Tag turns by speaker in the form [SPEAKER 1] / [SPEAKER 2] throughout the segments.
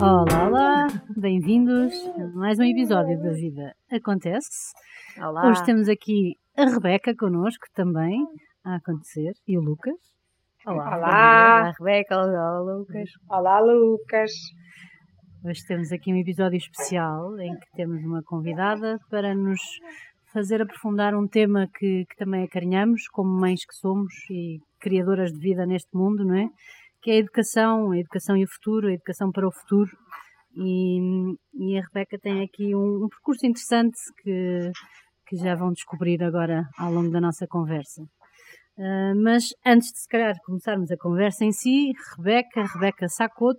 [SPEAKER 1] Olá, olá, bem-vindos a mais um episódio da Vida Acontece.
[SPEAKER 2] Olá.
[SPEAKER 1] Hoje temos aqui a Rebeca connosco também a acontecer e o Lucas.
[SPEAKER 2] Olá.
[SPEAKER 3] Olá.
[SPEAKER 2] Olá, Rebeca. Olá, Lucas.
[SPEAKER 3] Olá, Lucas.
[SPEAKER 1] Hoje temos aqui um episódio especial em que temos uma convidada para nos fazer aprofundar um tema que, que também acarinhamos, como mães que somos e criadoras de vida neste mundo, não é? Que é a educação, a educação e o futuro, a educação para o futuro. E, e a Rebeca tem aqui um, um percurso interessante que, que já vão descobrir agora ao longo da nossa conversa. Uh, mas antes de se calhar começarmos a conversa em si, Rebeca, Rebeca Sacoto,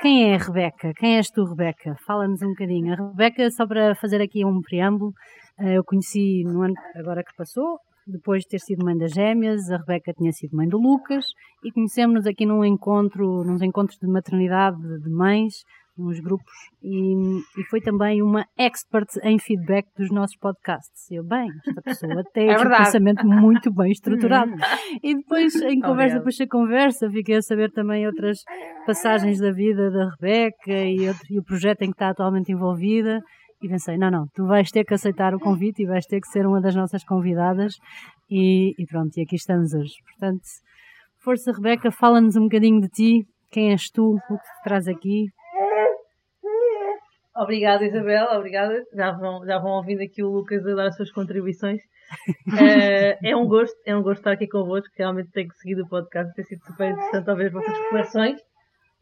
[SPEAKER 1] quem é a Rebeca? Quem és tu, Rebeca? Fala-nos um bocadinho. A Rebeca, só para fazer aqui um preâmbulo, uh, eu conheci no ano agora que passou, depois de ter sido mãe das gêmeas, a Rebeca tinha sido mãe do Lucas e conhecemos-nos aqui num encontro, nos encontros de maternidade de mães, nos grupos, e, e, foi também uma expert em feedback dos nossos podcasts. Eu, bem, esta pessoa tem
[SPEAKER 3] é
[SPEAKER 1] um pensamento muito bem estruturado. e depois, em conversa, depois da conversa, fiquei a saber também outras passagens da vida da Rebeca e, outro- e o projeto em que está atualmente envolvida. E pensei, não, não, tu vais ter que aceitar o convite e vais ter que ser uma das nossas convidadas. E, e pronto, e aqui estamos hoje. Portanto, força Rebeca, fala-nos um bocadinho de ti. Quem és tu? O que te traz aqui?
[SPEAKER 4] Obrigada, Isabel, obrigada. Já vão, já vão ouvindo aqui o Lucas a dar as suas contribuições. Eh, é um gosto, é um gosto estar aqui convosco. Realmente tenho seguido o podcast, tem sido super interessante ouvir as vossas reflexões.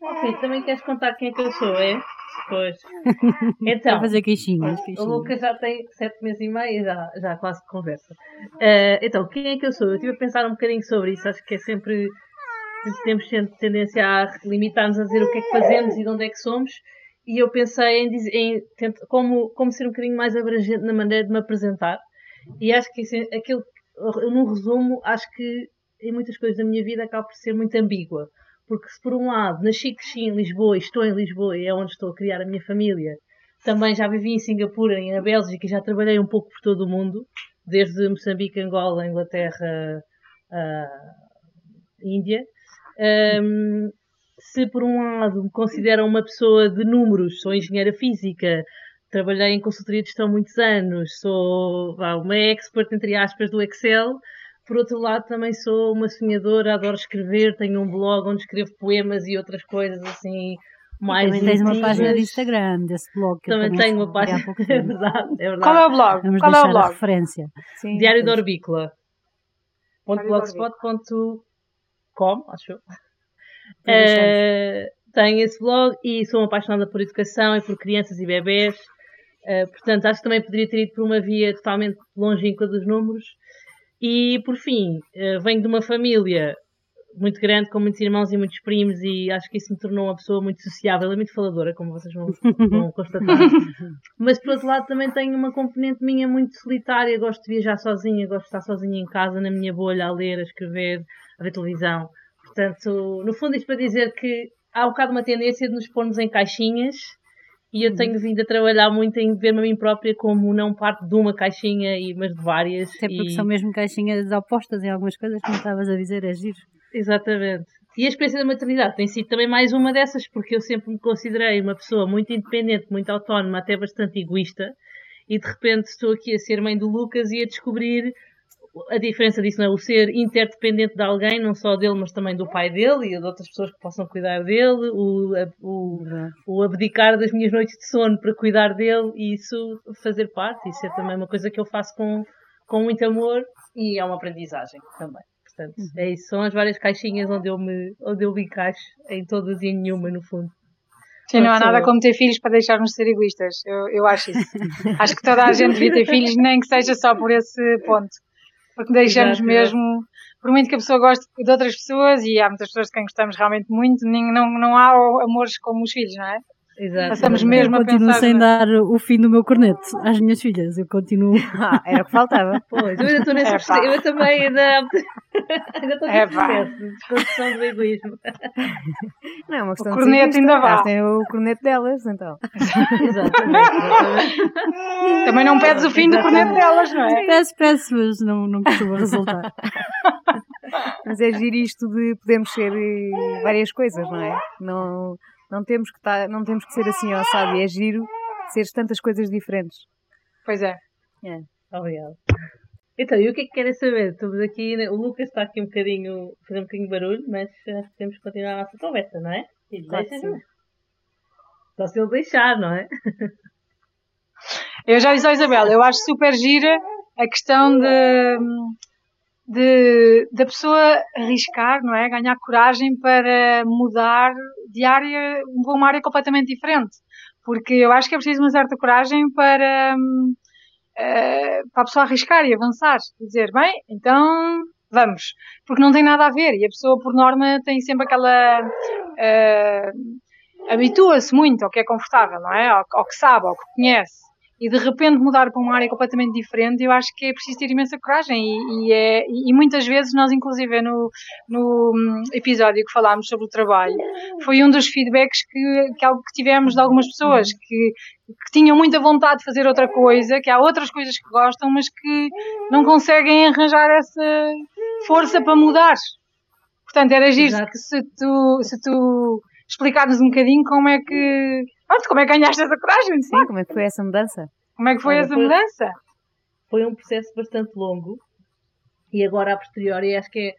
[SPEAKER 4] Ok, também queres contar quem é que eu sou, é? Pois. Então,
[SPEAKER 1] Vai fazer queixinhas.
[SPEAKER 4] o
[SPEAKER 1] queixinhas.
[SPEAKER 4] Lucas já tem sete meses e meio, já, já quase conversa. Eh, então, quem é que eu sou? Eu estive a pensar um bocadinho sobre isso. Acho que é sempre. Temos sempre tendência a limitar-nos a dizer o que é que fazemos e de onde é que somos. E eu pensei em, dizer, em tent- como, como ser um bocadinho mais abrangente na maneira de me apresentar. E acho que isso, é- aquilo, num resumo, acho que em muitas coisas da minha vida acaba por ser muito ambígua. Porque se por um lado nasci cresci em Lisboa e estou em Lisboa e é onde estou a criar a minha família, também já vivi em Singapura e na Bélgica e já trabalhei um pouco por todo o mundo, desde Moçambique, Angola, Inglaterra, ah, Índia. Ahm, se por um lado me consideram uma pessoa de números, sou engenheira física, trabalhei em consultoria de gestão muitos anos, sou uma expert, entre aspas, do Excel. Por outro lado, também sou uma sonhadora, adoro escrever, tenho um blog onde escrevo poemas e outras coisas assim mais
[SPEAKER 1] também tens uma página de. Instagram desse blog que eu
[SPEAKER 4] Também tenho uma página, é verdade, é verdade.
[SPEAKER 3] Qual é o blog?
[SPEAKER 1] Vamos
[SPEAKER 3] Qual é o
[SPEAKER 1] deixar a
[SPEAKER 3] blog?
[SPEAKER 1] referência.
[SPEAKER 2] Sim.
[SPEAKER 4] Diário da Orbícola.
[SPEAKER 3] Da
[SPEAKER 4] .blogspot.com, acho eu.
[SPEAKER 2] deixamos.
[SPEAKER 4] Eh, tenho esse blog e sou apaixonada por educação e por crianças e bebés. Eh, portanto, acho que também poderia ter ido por uma via totalmente longínqua dos números. E, por fim, eh, venho de uma família muito grande, com muitos irmãos e muitos primos, e acho que isso me tornou uma pessoa muito sociável e muito faladora, como vocês vão, vão constatar. Mas, por outro lado, também tenho uma componente minha muito solitária. Gosto de viajar sozinha, gosto de estar sozinha em casa, na minha bolha, a ler, a escrever, a ver televisão. Portanto, no fundo, isto para dizer que há um bocado uma tendência de nos pormos em caixinhas e eu tenho vindo a trabalhar muito em ver-me a mim própria como não parte de uma caixinha, e, mas de várias.
[SPEAKER 1] Até porque
[SPEAKER 4] e...
[SPEAKER 1] são mesmo caixinhas opostas em algumas coisas, como estavas a dizer, é giro.
[SPEAKER 4] Exatamente. E a experiência da maternidade tem sido também mais uma dessas, porque eu sempre me considerei uma pessoa muito independente, muito autónoma, até bastante egoísta, e de repente estou aqui a ser mãe do Lucas e a descobrir a diferença disso, não é? O ser interdependente de alguém, não só dele, mas também do pai dele e de outras pessoas que possam cuidar dele, o, o, o abdicar das minhas noites de sono para cuidar dele e isso fazer parte, isso é também uma coisa que eu faço com, com muito amor e é uma aprendizagem também. Portanto, é isso, são as várias caixinhas onde eu me, onde eu me encaixo em todas e em nenhuma, no fundo.
[SPEAKER 3] Sim, não há nada como ter filhos para deixar-nos ser egoístas. Eu, eu acho isso. acho que toda a gente devia ter filhos, nem que seja só por esse ponto. Porque deixamos
[SPEAKER 4] Exato,
[SPEAKER 3] mesmo, por muito que a pessoa goste de outras pessoas, e há muitas pessoas de quem gostamos realmente muito, nem- não, não há amores como os filhos, não é?
[SPEAKER 4] Exato.
[SPEAKER 3] Passamos
[SPEAKER 1] Eu
[SPEAKER 3] mesmo a
[SPEAKER 1] continuo
[SPEAKER 3] pensar
[SPEAKER 1] sem
[SPEAKER 3] na-
[SPEAKER 1] dar o fim do meu cornete às minhas filhas. Eu continuo.
[SPEAKER 2] Ah, era o que faltava.
[SPEAKER 4] Pois, eu ainda estou nesse
[SPEAKER 3] Epá.
[SPEAKER 4] processo, eu também ainda, ainda estou nesse
[SPEAKER 3] Epá.
[SPEAKER 4] processo de desconstrução do egoísmo.
[SPEAKER 2] Não é uma questão
[SPEAKER 3] O corneto ainda vá.
[SPEAKER 2] Elas têm o corneto delas, então.
[SPEAKER 4] Exatamente, exatamente.
[SPEAKER 3] Também não pedes o fim do corneto delas, não é?
[SPEAKER 1] Peço, peço, mas não, não costuma resultar.
[SPEAKER 2] Mas é giro isto de podermos ser eh, várias coisas, não é? Não, Não temos que, tá, não temos que ser assim ao assado e é giro seres tantas coisas diferentes.
[SPEAKER 3] Pois é.
[SPEAKER 4] Obrigada. Então, e o que é que querem saber? Estamos aqui, né? o Lucas está aqui um bocadinho, fazer um bocadinho de barulho, mas acho que temos que continuar a nossa conversa, não é?
[SPEAKER 2] Claro
[SPEAKER 4] deixa, Só se ele deixar, não é?
[SPEAKER 3] Eu já disse à Isabel, eu acho super gira a questão de, de da pessoa arriscar, não é? Ganhar coragem para mudar de área, para uma área completamente diferente. Porque eu acho que é preciso uma certa coragem para, hum, eh, para a pessoa arriscar e avançar. Dizer, bem, então vamos. Porque não tem nada a ver. E a pessoa, por norma, tem sempre aquela. eh, habitua-se muito ao que é confortável, não é? Ao, ao que sabe, ao que conhece. E de repente mudar para uma área completamente diferente, eu acho que é preciso ter imensa coragem. E, e é, e muitas vezes nós, inclusive, no, no hum, episódio que falámos sobre o trabalho, foi um dos feedbacks que, que, que tivemos de algumas pessoas que, que tinham muita vontade de fazer outra coisa, que há outras coisas que gostam, mas que não conseguem arranjar essa força para mudar. Portanto, era giro
[SPEAKER 4] Exato.
[SPEAKER 3] que se tu, se tu explicares um bocadinho como é que. Pronto, como é que ganhaste essa coragem?
[SPEAKER 2] Sim, como é que foi essa mudança?
[SPEAKER 3] Como é que foi
[SPEAKER 4] Olha,
[SPEAKER 3] essa
[SPEAKER 4] foi-
[SPEAKER 3] mudança?
[SPEAKER 4] Foi um processo bastante longo e agora, a posteriori, acho que é,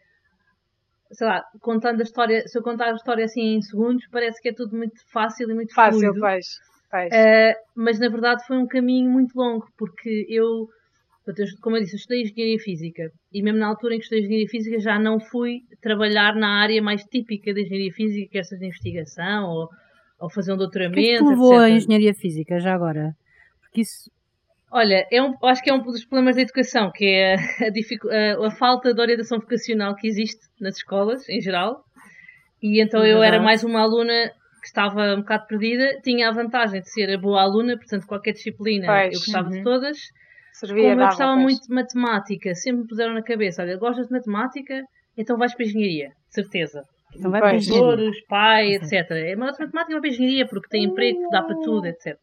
[SPEAKER 4] sei lá, contando a história, se eu contar a história assim em segundos, parece que é tudo muito fácil e muito
[SPEAKER 3] Fácil,
[SPEAKER 4] fluido.
[SPEAKER 3] pois. pois.
[SPEAKER 4] Uh, mas na verdade foi um caminho muito longo, porque eu, como eu disse, eu estudei Engenharia Física e mesmo na altura em que estudei Engenharia Física já não fui trabalhar na área mais típica da Engenharia Física, que é essa de investigação ou, ou fazer um doutoramento,
[SPEAKER 1] que é que levou
[SPEAKER 4] etc.
[SPEAKER 1] engenharia física já agora? Porque isso.
[SPEAKER 4] Olha, é um, acho que é um dos problemas da educação, que é a, dificu- a- a falta de orientação vocacional que existe nas escolas, em geral. E então eu era mais uma aluna que estava um bocado perdida, tinha a vantagem de ser a boa aluna, portanto qualquer disciplina
[SPEAKER 3] Pois,
[SPEAKER 4] eu gostava de
[SPEAKER 2] uhum.
[SPEAKER 4] todas.
[SPEAKER 3] Servia,
[SPEAKER 4] Como eu gostava
[SPEAKER 3] pois.
[SPEAKER 4] muito de matemática, sempre me puseram na cabeça, olha, gostas de matemática? Então vais para a engenharia, de certeza.
[SPEAKER 1] Então vai para.
[SPEAKER 4] Professores, pai, etc. É mais matemática vai para a engenharia, porque tem emprego, dá para tudo, etc.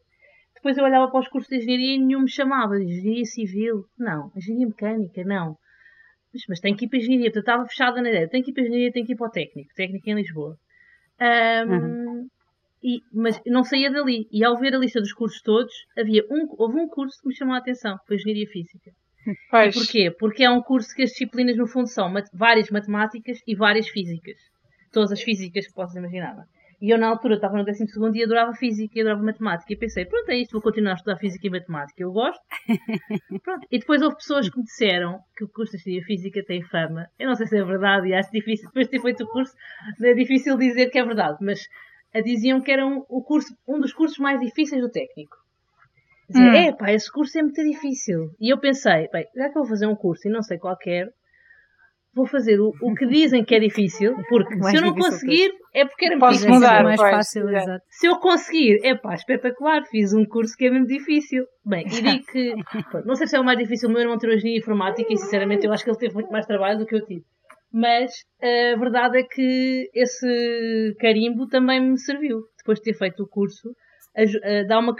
[SPEAKER 4] Depois eu olhava para os cursos de engenharia e nenhum me chamava. Engenharia civil? Não. Engenharia mecânica? Não. Mas, mas tem que ir para a engenharia. Portanto, estava fechada na ideia. Tem que ir para a engenharia, tem que ir para o técnico. Técnico em Lisboa. Ahm, e, mas não saía dali. E ao ver a lista dos cursos todos, havia um, houve um curso que me chamou a atenção. Foi Engenharia Física.
[SPEAKER 3] Pois.
[SPEAKER 4] Porquê? Porque é um curso que as disciplinas, no fundo, são mat- várias matemáticas e várias físicas. Todas as físicas que possas imaginar. E eu, na altura, estava no 12 e adorava física e adorava matemática. E pensei, pronto, é isto, vou continuar a estudar física e matemática. Eu gosto. Pronto. E depois houve pessoas que me disseram que o curso de Física tem fama. Eu não sei se é verdade e acho difícil, depois de ter feito o curso, é difícil dizer que é verdade, mas a diziam que era um, o curso, um dos cursos mais difíceis do técnico. Dizia,
[SPEAKER 3] Hum.
[SPEAKER 4] é pá, esse curso é muito difícil. E eu pensei, bem, já que eu vou fazer um curso e não sei qualquer, vou fazer o, o que dizem que é difícil, porque
[SPEAKER 2] Mais
[SPEAKER 4] se eu não
[SPEAKER 2] difícil
[SPEAKER 4] conseguir, é porque era
[SPEAKER 3] Posso
[SPEAKER 1] ser
[SPEAKER 3] mudar,
[SPEAKER 1] mais
[SPEAKER 3] pois,
[SPEAKER 1] fácil,
[SPEAKER 3] exato.
[SPEAKER 1] exato.
[SPEAKER 4] se eu conseguir, é pá, espetacular, fiz um curso que é mesmo difícil. Bem, e digo que, não sei se é o mais difícil, o meu irmão tirou engenharia informática e sinceramente eu acho que ele teve muito mais trabalho do que eu tive. Mas a verdade é que esse carimbo também me serviu, depois de ter feito o curso, a dar uma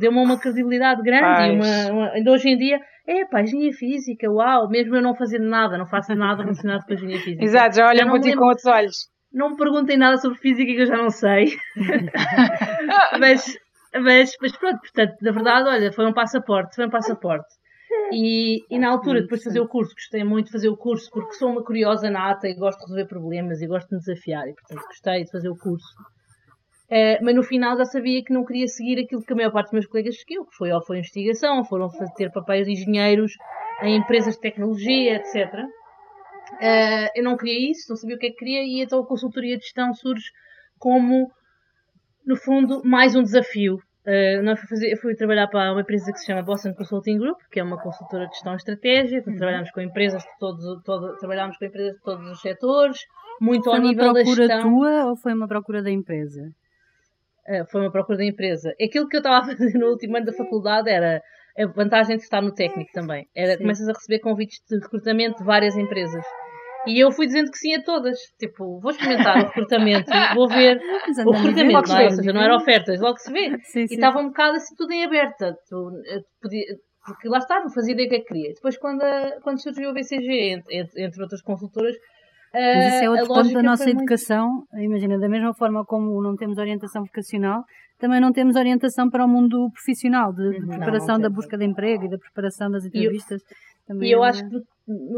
[SPEAKER 4] deu-me uma credibilidade grande e uma, uma- ainda hoje em dia, é pá, engenharia física, uau, mesmo eu não fazendo nada, não faço nada relacionado com a engenharia física.
[SPEAKER 3] Exato, já olham para ti com outros olhos.
[SPEAKER 4] não me perguntem nada sobre física que eu já não sei. mas, mas, mas pronto, portanto, na verdade, olha, foi um passaporte, foi um passaporte. E, e na altura, depois de fazer o curso, gostei muito de fazer o curso porque sou uma curiosa nata e gosto de resolver problemas e gosto de me desafiar e, portanto, gostei de fazer o curso. Eh, mas no final já sabia que não queria seguir aquilo que a maior parte dos meus colegas seguiu, que foi ou foi investigação, foram fazer papéis de engenheiros em empresas de tecnologia, etc. Eh, eu não queria isso, não sabia o que é que queria, e então a consultoria de gestão surge como, no fundo, mais um desafio. Nós fui fazer- eu fui trabalhar para uma empresa que se chama Boston Consulting Group, que é uma consultora de gestão e estratégia. Portanto, Trabalhamos com empresas de todos, todo, trabalhamos com empresas de todos os setores, muito
[SPEAKER 1] Foi
[SPEAKER 4] ao
[SPEAKER 1] uma
[SPEAKER 4] nível da
[SPEAKER 1] procura
[SPEAKER 4] gestão.
[SPEAKER 1] tua ou foi uma procura da empresa?
[SPEAKER 4] Uh, foi uma procura da empresa. Aquilo que eu estava a fazer no último ano da faculdade era a vantagem de estar no técnico também. Era
[SPEAKER 1] Sim.
[SPEAKER 4] começas a receber convites de recrutamento de várias empresas. E eu fui dizendo que sim a todas. Tipo, vou experimentar o recrutamento, vou ver o
[SPEAKER 1] e
[SPEAKER 4] recrutamento, não é? Ou seja,
[SPEAKER 1] e
[SPEAKER 4] não era ofertas, logo se vê.
[SPEAKER 1] Sim,
[SPEAKER 4] E
[SPEAKER 1] sim.
[SPEAKER 4] estava um bocado assim tudo em aberta. Tu, eh, podia, porque lá está, não fazia ideia o que é que queria. Depois, quando, a- quando surgiu a BCG, entre- entre outras consultoras,
[SPEAKER 1] Mas isso é outro ponto da nossa
[SPEAKER 4] foi muito-
[SPEAKER 1] educação. Imagina, da mesma forma como não temos orientação vocacional, também não temos orientação para o mundo profissional, de, de
[SPEAKER 2] Uhum.
[SPEAKER 1] preparação
[SPEAKER 4] Não, não
[SPEAKER 1] da busca de emprego e da preparação das entrevistas. também
[SPEAKER 4] E eu
[SPEAKER 1] é-
[SPEAKER 4] acho que no,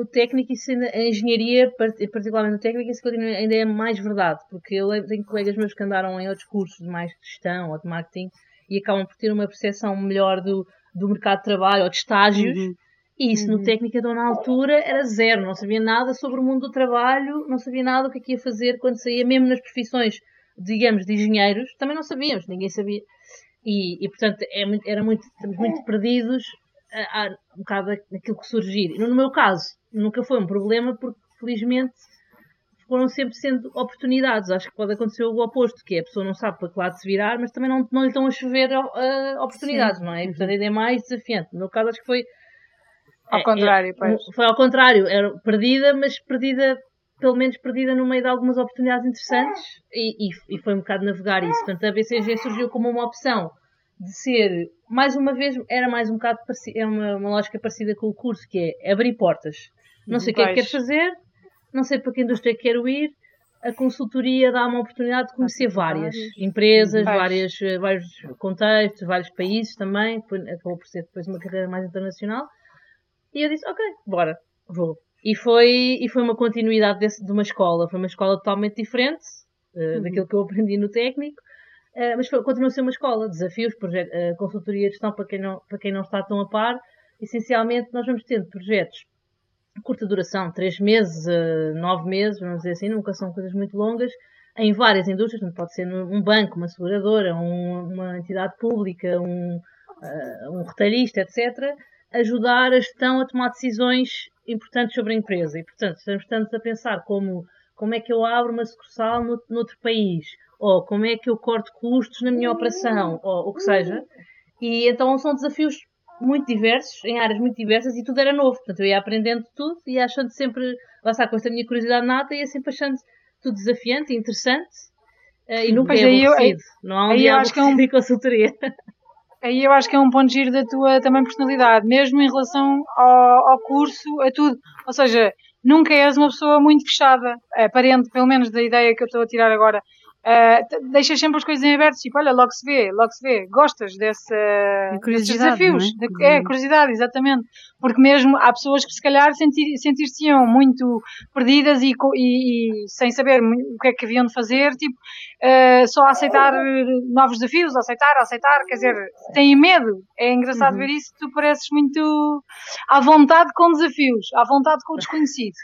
[SPEAKER 4] no técnico, isso ainda, a engenharia, par- particularmente no técnico, isso continua, ainda é mais verdade, porque eu tenho colegas meus que andaram em outros cursos de mais gestão ou de marketing e acabam por ter uma percepção melhor do, do mercado de trabalho ou de estágios.
[SPEAKER 1] Uhum.
[SPEAKER 4] E isso no técnico, então, na altura, era zero. Não sabia nada sobre o mundo do trabalho, não sabia nada o que é que ia fazer quando saía, mesmo nas profissões, digamos, de engenheiros, também não sabíamos, ninguém sabia. E, e portanto, é muito- era muito, estamos muito perdidos a, a, um bocado naquilo que surgir. No meu caso, nunca foi um problema, porque felizmente foram sempre sendo oportunidades. Acho que pode acontecer o oposto, que é a pessoa não sabe para que lado se virar, mas também não, não lhe estão a chover uh, oportunidades, não é? E, portanto, ainda é mais desafiante. No meu caso, acho que foi
[SPEAKER 3] Ao
[SPEAKER 4] é,
[SPEAKER 3] contrário,
[SPEAKER 4] é,
[SPEAKER 3] pois.
[SPEAKER 4] Foi ao contrário, era perdida, mas perdida, pelo menos perdida no meio de algumas oportunidades interessantes e, e, e foi um bocado navegar isso. Portanto, a BCG surgiu como uma opção de ser, mais uma vez, era mais um bocado, é uma, uma lógica parecida com o curso, que é abrir portas. Não sei o que é que quero fazer, não sei para que indústria quero ir, a consultoria dá uma oportunidade de conhecer várias empresas, várias, eh, vários contextos, vários países também, acabou por ser depois uma carreira mais internacional. E eu disse, ok, bora, vou. E foi, e foi uma continuidade desse- de uma escola, foi uma escola totalmente diferente eh, daquilo que eu aprendi no técnico, eh, mas foi, continuou a ser uma escola, desafios, projeto, eh, consultoria de gestão para quem, não, para quem não está tão a par. Essencialmente, nós vamos tendo projetos de curta duração, três meses, eh, nove meses, vamos dizer assim, nunca são coisas muito longas, em várias indústrias, pode ser um banco, uma seguradora, um- uma entidade pública, um, eh, um retalhista, etc., ajudar a gestão a tomar decisões importantes sobre a empresa. E, portanto, estamos tanto a pensar como, como é que eu abro uma sucursal no, noutro país, ou como é que eu corto custos na minha operação, ou o que seja. E então são desafios muito diversos, em áreas muito diversas, e tudo era novo. Portanto, eu ia aprendendo tudo e achando sempre, lá está, com esta minha curiosidade nata, ia sempre achando tudo desafiante e interessante. eh, e nunca
[SPEAKER 3] Pois
[SPEAKER 4] é
[SPEAKER 3] eu-
[SPEAKER 4] aborrecido. Não há um dia
[SPEAKER 3] eu acho que é um-
[SPEAKER 4] em consultoria.
[SPEAKER 3] Aí eu acho que é um ponto de giro da tua também personalidade, mesmo em relação ao, ao curso, a tudo. Ou seja, nunca és uma pessoa muito fechada, aparente, pelo menos da ideia que eu estou a tirar agora. Ah, t- deixas sempre as coisas em aberto, tipo, olha, logo se vê, logo se vê. Gostas dessa, desses
[SPEAKER 1] curiosidade,
[SPEAKER 3] desafios.
[SPEAKER 1] é?
[SPEAKER 3] De- é, curiosidade, exatamente. Porque mesmo há pessoas que se calhar sentir, sentir-se-iam muito perdidas e, e- e sem saber o que é que haviam de fazer, tipo, ah, só aceitar eh, novos desafios, aceitar, aceitar, quer dizer, têm medo. É engraçado
[SPEAKER 1] Uhum.
[SPEAKER 3] ver isso, tu pareces muito à vontade com desafios, à vontade com o desconhecido.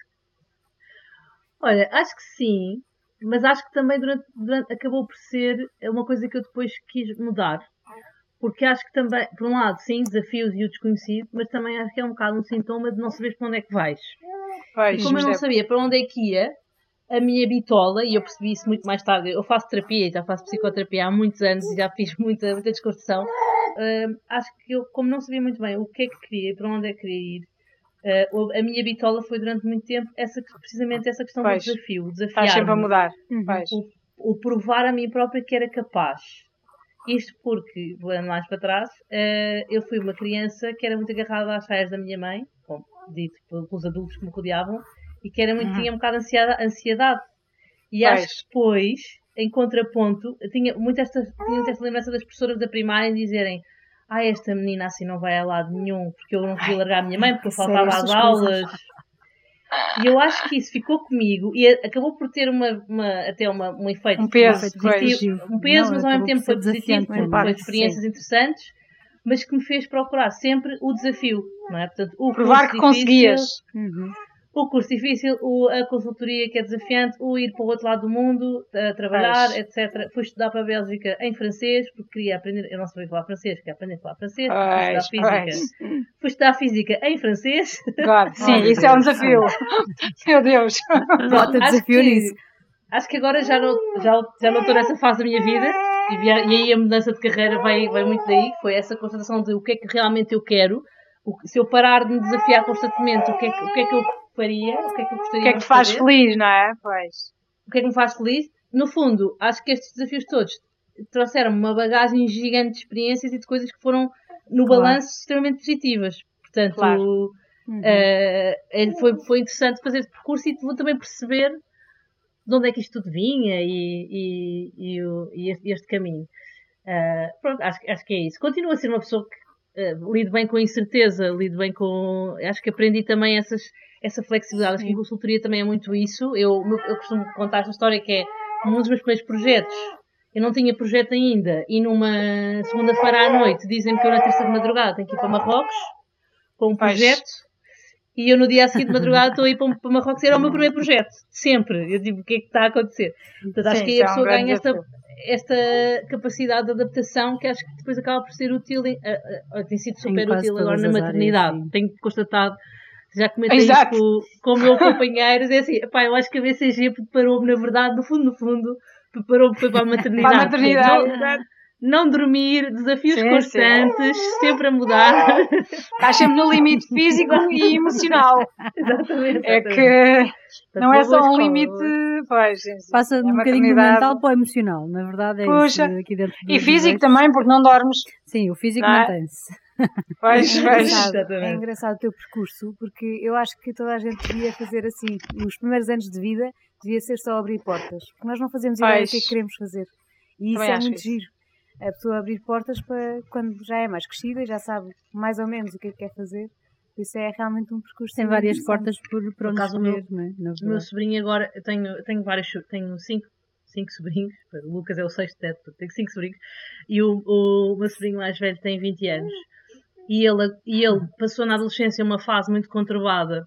[SPEAKER 4] Olha, acho que sim, mas acho que também durante, durante- acabou por ser uma coisa que eu depois quis mudar. Porque acho que também, por um lado, sim, desafios e o desconhecido, mas também acho que é um bocado um sintoma de não saberes para onde é que vais.
[SPEAKER 3] Pois,
[SPEAKER 4] E como eu não sabia para onde é que ia, a minha bitola, e eu percebi isso muito mais tarde, eu faço terapia, já faço psicoterapia há muitos anos e já fiz muita, muita desconstrução. hum, acho que eu, como não sabia muito bem o que é que queria e para onde é que queria ir, o- a minha bitola foi durante muito tempo essa, precisamente essa questão
[SPEAKER 3] Pois.
[SPEAKER 4] do desafio. o
[SPEAKER 3] Estás sempre a mudar.
[SPEAKER 2] Uhum.
[SPEAKER 4] O, o provar a mim própria que era capaz. Isto porque, voltando mais para trás, eh, eu fui uma criança que era muito agarrada às saias da minha mãe, bom, dito pelos adultos que me rodeavam, e que era muito,
[SPEAKER 3] Uhum.
[SPEAKER 4] tinha um bocado de ansiedade. ansiedade. E
[SPEAKER 3] Pois.
[SPEAKER 4] acho que depois, em contraponto, tinha muito esta, tinha muito esta lembrança das professoras da primária em dizerem ah, esta menina assim não vai a lado nenhum, porque eu não podia largar a minha mãe, porque eu faltava às aulas. E eu acho que isso ficou comigo e acabou por ter uma, uma- até uma, um efeito,
[SPEAKER 3] Um peso,
[SPEAKER 4] positivo, um peso,
[SPEAKER 1] Não,
[SPEAKER 4] mas ao mesmo tempo foi positivo, porque
[SPEAKER 2] parte,
[SPEAKER 4] experiências interessantes, mas que me fez procurar sempre o desafio, não é? Portanto, o
[SPEAKER 3] Provar que conseguias.
[SPEAKER 1] Uhum.
[SPEAKER 4] O curso difícil, o- a consultoria que é desafiante, o ir para o outro lado do mundo, a trabalhar,
[SPEAKER 3] Pois.
[SPEAKER 4] etc. Fui estudar para a Bélgica em francês, porque queria aprender, eu não sabia falar francês, queria aprender a falar francês, fui
[SPEAKER 3] Pois,
[SPEAKER 4] estudar física. Fui estudar física em francês.
[SPEAKER 3] God, sim,
[SPEAKER 4] Oh,
[SPEAKER 3] isso é um desafio. Meu Deus.
[SPEAKER 2] Bota
[SPEAKER 4] Acho
[SPEAKER 2] desafio
[SPEAKER 4] que-
[SPEAKER 2] nisso.
[SPEAKER 4] Acho que agora já não, já, já não estou nessa fase da minha vida e, via- e aí a mudança de carreira vai, vai muito daí. Foi essa constatação de o que é que realmente eu quero. O se eu parar de me desafiar constantemente, o que, é que, o que é que eu faria? O que é que eu gostaria
[SPEAKER 3] O que é que te faz feliz, não é? Pois.
[SPEAKER 4] O que é que me faz feliz? No fundo, acho que estes desafios todos trouxeram-me uma bagagem gigante de experiências e de coisas que foram, no
[SPEAKER 3] Claro.
[SPEAKER 4] balanço, extremamente positivas. Portanto,
[SPEAKER 3] Claro.
[SPEAKER 4] Uhum. Uh, foi, foi interessante fazer este percurso e vou também perceber de onde é que isto tudo vinha e, e, e, o, e este, este, caminho. Uh, pronto, acho, acho que é isso. Continuo a ser uma pessoa que uh, lido bem com incerteza, lido bem com. Acho que aprendi também essas, essa flexibilidade. Acho que a consultoria também é muito isso. Eu, eu costumo contar esta história que é um dos meus primeiros projetos. Eu não tinha projeto ainda e numa segunda-feira à noite dizem-me que eu na terça de madrugada tenho que ir para Marrocos com um projeto. E eu no dia seguinte de madrugada estou a ir para, para Marrocos, era o meu primeiro projeto, sempre. Eu digo, o que é que está a acontecer? Portanto, acho Sim, que aí a é pessoa um ganha esta, esta capacidade de adaptação que acho que depois acaba por ser útil, uh, uh, tem sido super útil agora na maternidade. Áreas, Tenho constatado, já comentei Exato. isso com, com o meu companheiro, é assim, pá, eu acho que a BCG preparou-me, na verdade, no fundo, no fundo, preparou-me para a maternidade. para a maternidade não dormir, desafios sim, constantes, sim. sempre a mudar.
[SPEAKER 3] Estás sempre no limite físico e emocional. Exatamente. É que não é só um limite. Pois,
[SPEAKER 1] Passa de um bocadinho do mental para o emocional, na verdade é Puxa. isso. Aqui dentro
[SPEAKER 3] e físico também, porque não dormes.
[SPEAKER 1] Sim, o físico é? mantém-se.
[SPEAKER 3] Pois,
[SPEAKER 2] é engraçado, é engraçado o teu percurso, porque eu acho que toda a gente devia fazer assim. Nos primeiros anos de vida, devia ser só abrir portas. Porque nós não fazemos ideia do que é que queremos fazer. E isso Também é muito isso. giro a pessoa abrir portas para quando já é mais crescida e já sabe mais ou menos o que é que quer fazer. Isso é realmente um percurso.
[SPEAKER 1] Tem várias portas por, por onde caso escolher,
[SPEAKER 4] meu,
[SPEAKER 1] é?
[SPEAKER 4] meu sobrinho agora, eu tenho, tenho vários, tenho cinco, cinco sobrinhos, o Lucas é o sexto teto, tenho cinco sobrinhos, e o, o meu sobrinho mais velho tem 20 anos. E ele, e ele passou na adolescência uma fase muito conturbada,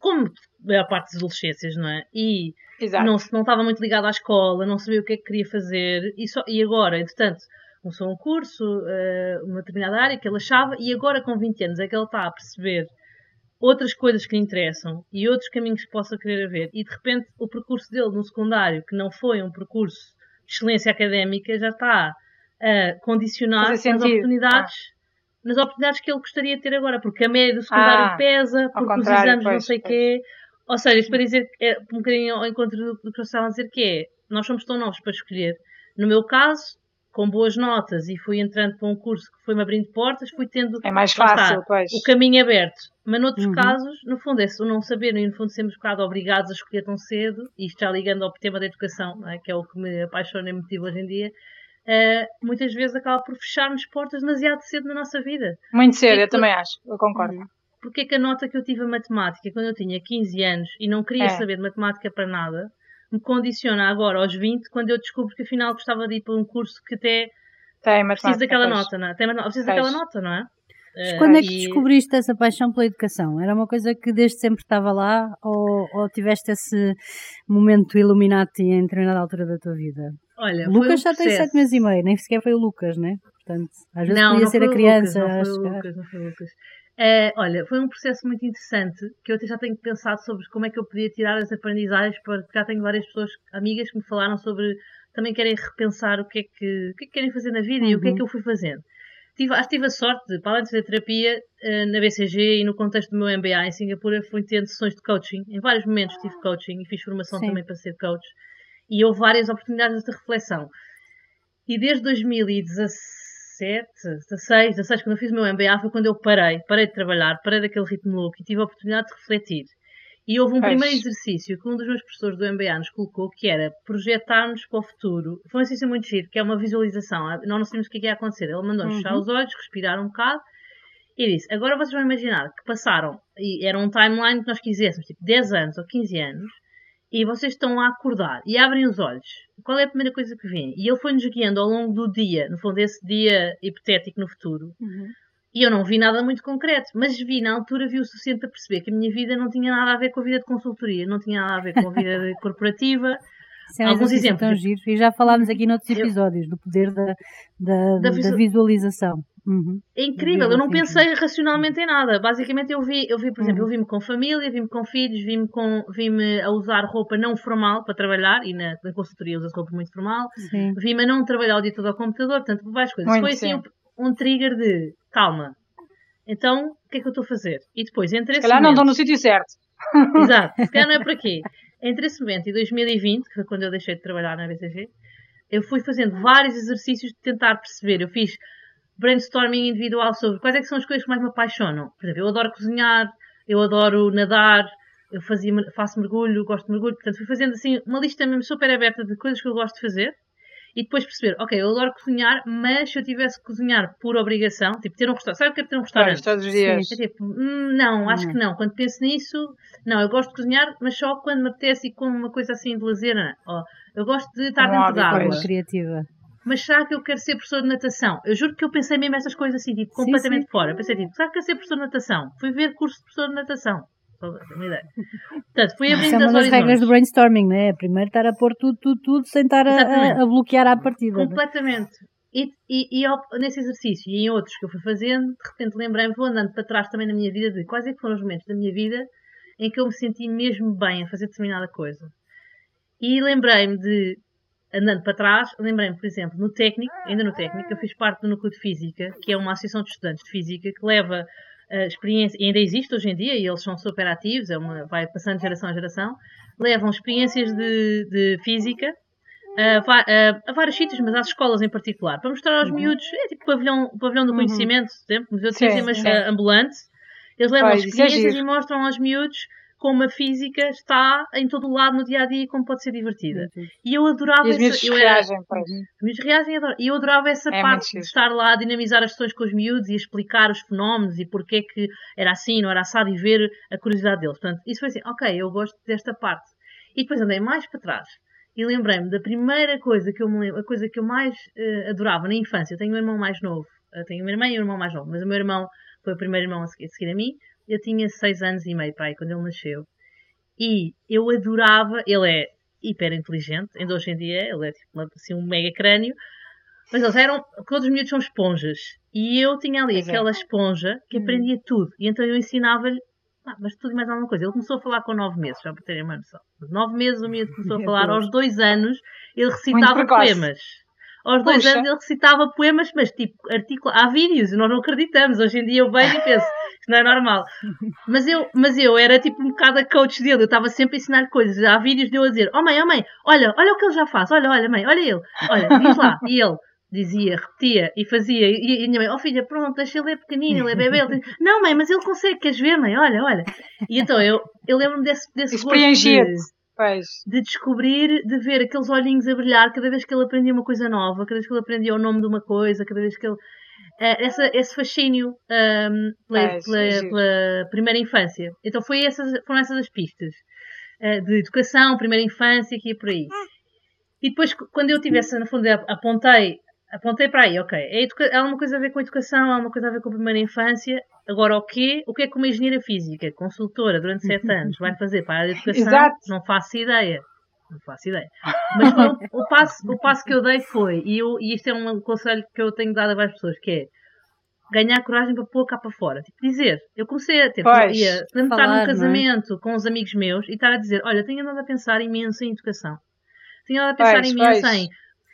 [SPEAKER 4] como a maior parte das adolescências, não é? E Exato. Não, não estava muito ligado à escola, não sabia o que é que queria fazer. E, só, e agora, entretanto, começou um curso, uh, uma determinada área que ele achava, e agora com 20 anos é que ele está a perceber outras coisas que lhe interessam e outros caminhos que possa querer haver. E de repente o percurso dele no secundário, que não foi um percurso de excelência académica, já está a condicionar as oportunidades. Ah. Nas oportunidades que ele gostaria de ter agora, porque a média do secundário ah, pesa, porque os exames pois, não sei o quê. Ou seja, isto para dizer é um bocadinho ao encontro do, do que eu estava a dizer, que é nós somos tão novos para escolher. No meu caso, com boas notas e fui entrando para um curso que foi-me abrindo portas, fui tendo
[SPEAKER 3] é mais fácil,
[SPEAKER 4] o caminho aberto. Mas noutros uhum. casos, no fundo, é o não saber e no fundo sermos um bocado obrigados a escolher tão cedo, e isto já ligando ao tema da educação, é? que é o que me apaixona e me motiva hoje em dia, uh, muitas vezes acaba por fechar-nos portas demasiado cedo na nossa vida.
[SPEAKER 3] Muito cedo, eu também acho, eu concordo. Uhum
[SPEAKER 4] porque é que a nota que eu tive a matemática quando eu tinha 15 anos e não queria é. saber de matemática para nada, me condiciona agora aos 20, quando eu descubro que afinal gostava de ir para um curso que até
[SPEAKER 3] tem
[SPEAKER 4] preciso daquela pois. nota, não é? Tem, preciso daquela nota, não é?
[SPEAKER 1] Mas quando é que e... descobriste essa paixão pela educação? Era uma coisa que desde sempre estava lá ou, ou tiveste esse momento iluminati em determinada altura da tua vida?
[SPEAKER 4] Olha,
[SPEAKER 1] Lucas já tem sete meses e meio, nem sequer foi o Lucas, né? Portanto, às vezes não, podia não ser a criança.
[SPEAKER 4] Lucas, não foi o Lucas, não foi o Lucas. É, olha, foi um processo muito interessante que eu até já tenho pensado sobre como é que eu podia tirar as aprendizagens, porque já tenho várias pessoas, amigas, que me falaram sobre também querem repensar o que é que, o que, é que querem fazer na vida uhum. e o que é que eu fui fazendo. Tive, acho que tive a sorte de, para além de fazer terapia eh, na BCG e no contexto do meu MBA em Singapura, fui tendo sessões de coaching. Em vários momentos tive coaching e fiz formação Sim. também para ser coach. E houve várias oportunidades de reflexão. E desde 2017, 17, 16, 16, quando eu fiz o meu MBA foi quando eu parei, parei de trabalhar, parei daquele ritmo louco e tive a oportunidade de refletir. E houve um primeiro exercício que um dos meus professores do MBA nos colocou, que era projetarmos para o futuro. Foi um exercício muito giro, que é uma visualização. Nós não sabemos o que é que ia acontecer. Ele mandou-nos uhum. fechar os olhos, respirar um bocado e disse: Agora vocês vão imaginar que passaram, e era um timeline que nós quiséssemos, tipo 10 anos ou 15 anos, e vocês estão a acordar e abrem os olhos, qual é a primeira coisa que vem? E ele foi-nos guiando ao longo do dia, no fundo, esse dia hipotético no futuro. Uhum. E eu não vi nada muito concreto, mas vi na altura, vi o suficiente para perceber que a minha vida não tinha nada a ver com a vida de consultoria, não tinha nada a ver com a vida corporativa,
[SPEAKER 1] Sim, alguns exemplos. Tão. E já falámos aqui noutros episódios eu... do poder da, da, da, visual... da visualização. Uhum.
[SPEAKER 4] É incrível, eu não pensei racionalmente em nada. Basicamente eu vi, eu vi por exemplo, uhum. eu vi-me com família, vi-me com filhos, vi-me com, vi-me a usar roupa não formal para trabalhar, e na, na consultoria usa roupa muito formal, vi-me a não trabalhar o dia todo ao computador, portanto, várias coisas. Muito Foi assim um, um, trigger de calma. Então, o que é que eu estou a fazer? E depois, entre
[SPEAKER 3] Se calhar não estou no sítio certo.
[SPEAKER 4] Exato, se calhar não é por aqui. Entre esse momento e 2020, que foi quando eu deixei de trabalhar na BCG, eu fui fazendo vários exercícios de tentar perceber. Eu fiz brainstorming individual sobre quais é são as coisas que mais me apaixonam. Por exemplo, eu adoro cozinhar, eu adoro nadar, eu fazia, faço mergulho, gosto de mergulho. Portanto, fui fazendo assim uma lista mesmo super aberta de coisas que eu gosto de fazer e depois perceber, ok, eu adoro cozinhar, mas se eu tivesse que cozinhar por obrigação, tipo ter um restaurante, sabe o que é ter um restaurante?
[SPEAKER 3] todos os dias.
[SPEAKER 4] É tipo, hum, não, acho hum. que não. Quando penso nisso, não, eu gosto de cozinhar, mas só quando me apetece e como uma coisa assim de lazer. Oh, eu gosto de estar dentro da água.
[SPEAKER 1] criativa.
[SPEAKER 4] Mas será que eu quero ser professor de natação? Eu juro que eu pensei mesmo essas coisas assim, tipo, completamente sim, sim. fora. Eu pensei, tipo, será que quero ser professor de natação? Fui ver curso de professor de natação. Uma ideia. Portanto, fui abrindo
[SPEAKER 1] Isso é uma das regras do brainstorming, não é? Primeiro estar a pôr tudo, tudo, tudo, sem estar a, a, bloquear à partida.
[SPEAKER 4] É? Completamente. E, e, e ao, nesse exercício e em outros que eu fui fazendo, de repente lembrei-me, vou andando para trás também na minha vida, de quais é que foram os momentos da minha vida em que eu me senti mesmo bem a fazer determinada coisa. E lembrei-me de, andando para trás, lembrei-me, por exemplo, no técnico, ainda no técnico, eu fiz parte do Núcleo de Física, que é uma associação de estudantes de Física que leva experiência, ainda existe hoje em dia e eles são super ativos, é uma, vai passando de geração a geração, levam experiências de, de física a, a, a, vários sítios, mas às escolas em particular, para mostrar aos uhum. miúdos, é tipo pavilhão, pavilhão do uhum. conhecimento, uhum. museu de ciência, mas ambulante. Eles levam as é experiências é e mostram aos miúdos como a física está em todo o lado no dia a dia e como pode ser divertida. Uhum. E eu adorava
[SPEAKER 3] e
[SPEAKER 4] essa.
[SPEAKER 3] Eu reagem, pois.
[SPEAKER 4] Os reagem e eu adorava essa é parte de estar lá a dinamizar as questões com os miúdos e explicar os fenómenos e porque é que era assim, não era assado e ver a curiosidade deles. Portanto, isso foi assim, ok, eu gosto desta parte. E depois andei mais para trás e lembrei-me da primeira coisa que eu me lembro, a coisa que eu mais uh, adorava na infância. Eu tenho um irmão mais novo, eu tenho uma irmã e um irmão mais novo, mas o meu irmão foi o primeiro irmão a seguir a, seguir a mim eu tinha seis anos e meio aí quando ele nasceu. E eu adorava, ele é hiper inteligente, ainda hoje em dia ele é tipo assim, um mega crânio, mas eles eram, todos os miúdos são esponjas. E eu tinha ali pois é. aquela é. esponja que hum. aprendia tudo. E então eu ensinava-lhe, ah, mas tudo e mais alguma coisa. Ele começou a falar com nove meses, já para terem uma noção. Nove meses o miúdo começou a falar, aos dois anos ele recitava poemas. Aos dois Puxa. anos ele recitava poemas, mas tipo, articula... há vídeos, nós não acreditamos. Hoje em dia eu vejo e penso, isto não é normal. Mas eu, mas eu era tipo um bocado a coach dele, eu estava sempre a ensinar coisas. Há vídeos de eu a dizer, oh mãe, oh mãe, olha, olha o que ele já faz, olha, olha mãe, olha ele, olha, diz lá. E ele dizia, repetia e fazia. E a minha mãe, oh filha, pronto, deixa ele é pequenino, ele é bebê. Ele diz, não mãe, mas ele consegue, queres ver mãe? Olha, olha. E então eu, eu lembro-me desse, desse gosto de, de descobrir, de ver aqueles olhinhos a brilhar cada vez que ele aprendia uma coisa nova, cada vez que ele aprendia o nome de uma coisa, cada vez que ele uh, essa, esse fascínio um, pela, é, pela, pela, primeira infância. Então foi essas, foram essas as pistas uh, de educação, primeira infância, que ia por aí. E depois, quando eu tivesse, no fundo, apontei, apontei para aí, ok, é educa- há uma coisa a ver com a educação, há uma coisa a ver com a primeira infância. Agora, o quê? O que é que uma engenheira física, consultora durante sete anos, vai fazer para a área de educação? Exato. Não faço ideia. Não faço ideia. Mas o, o, passo, o passo que eu dei foi, e, eu, e isto é um conselho que eu tenho dado a várias pessoas, que é ganhar coragem para pôr cá para fora. Tipo, dizer, eu comecei a ter, pois, ia estar num é? casamento é? com os amigos meus e estar a dizer, olha, tenho andado a pensar imenso em educação. Tenho andado a pensar pois, imenso pois. em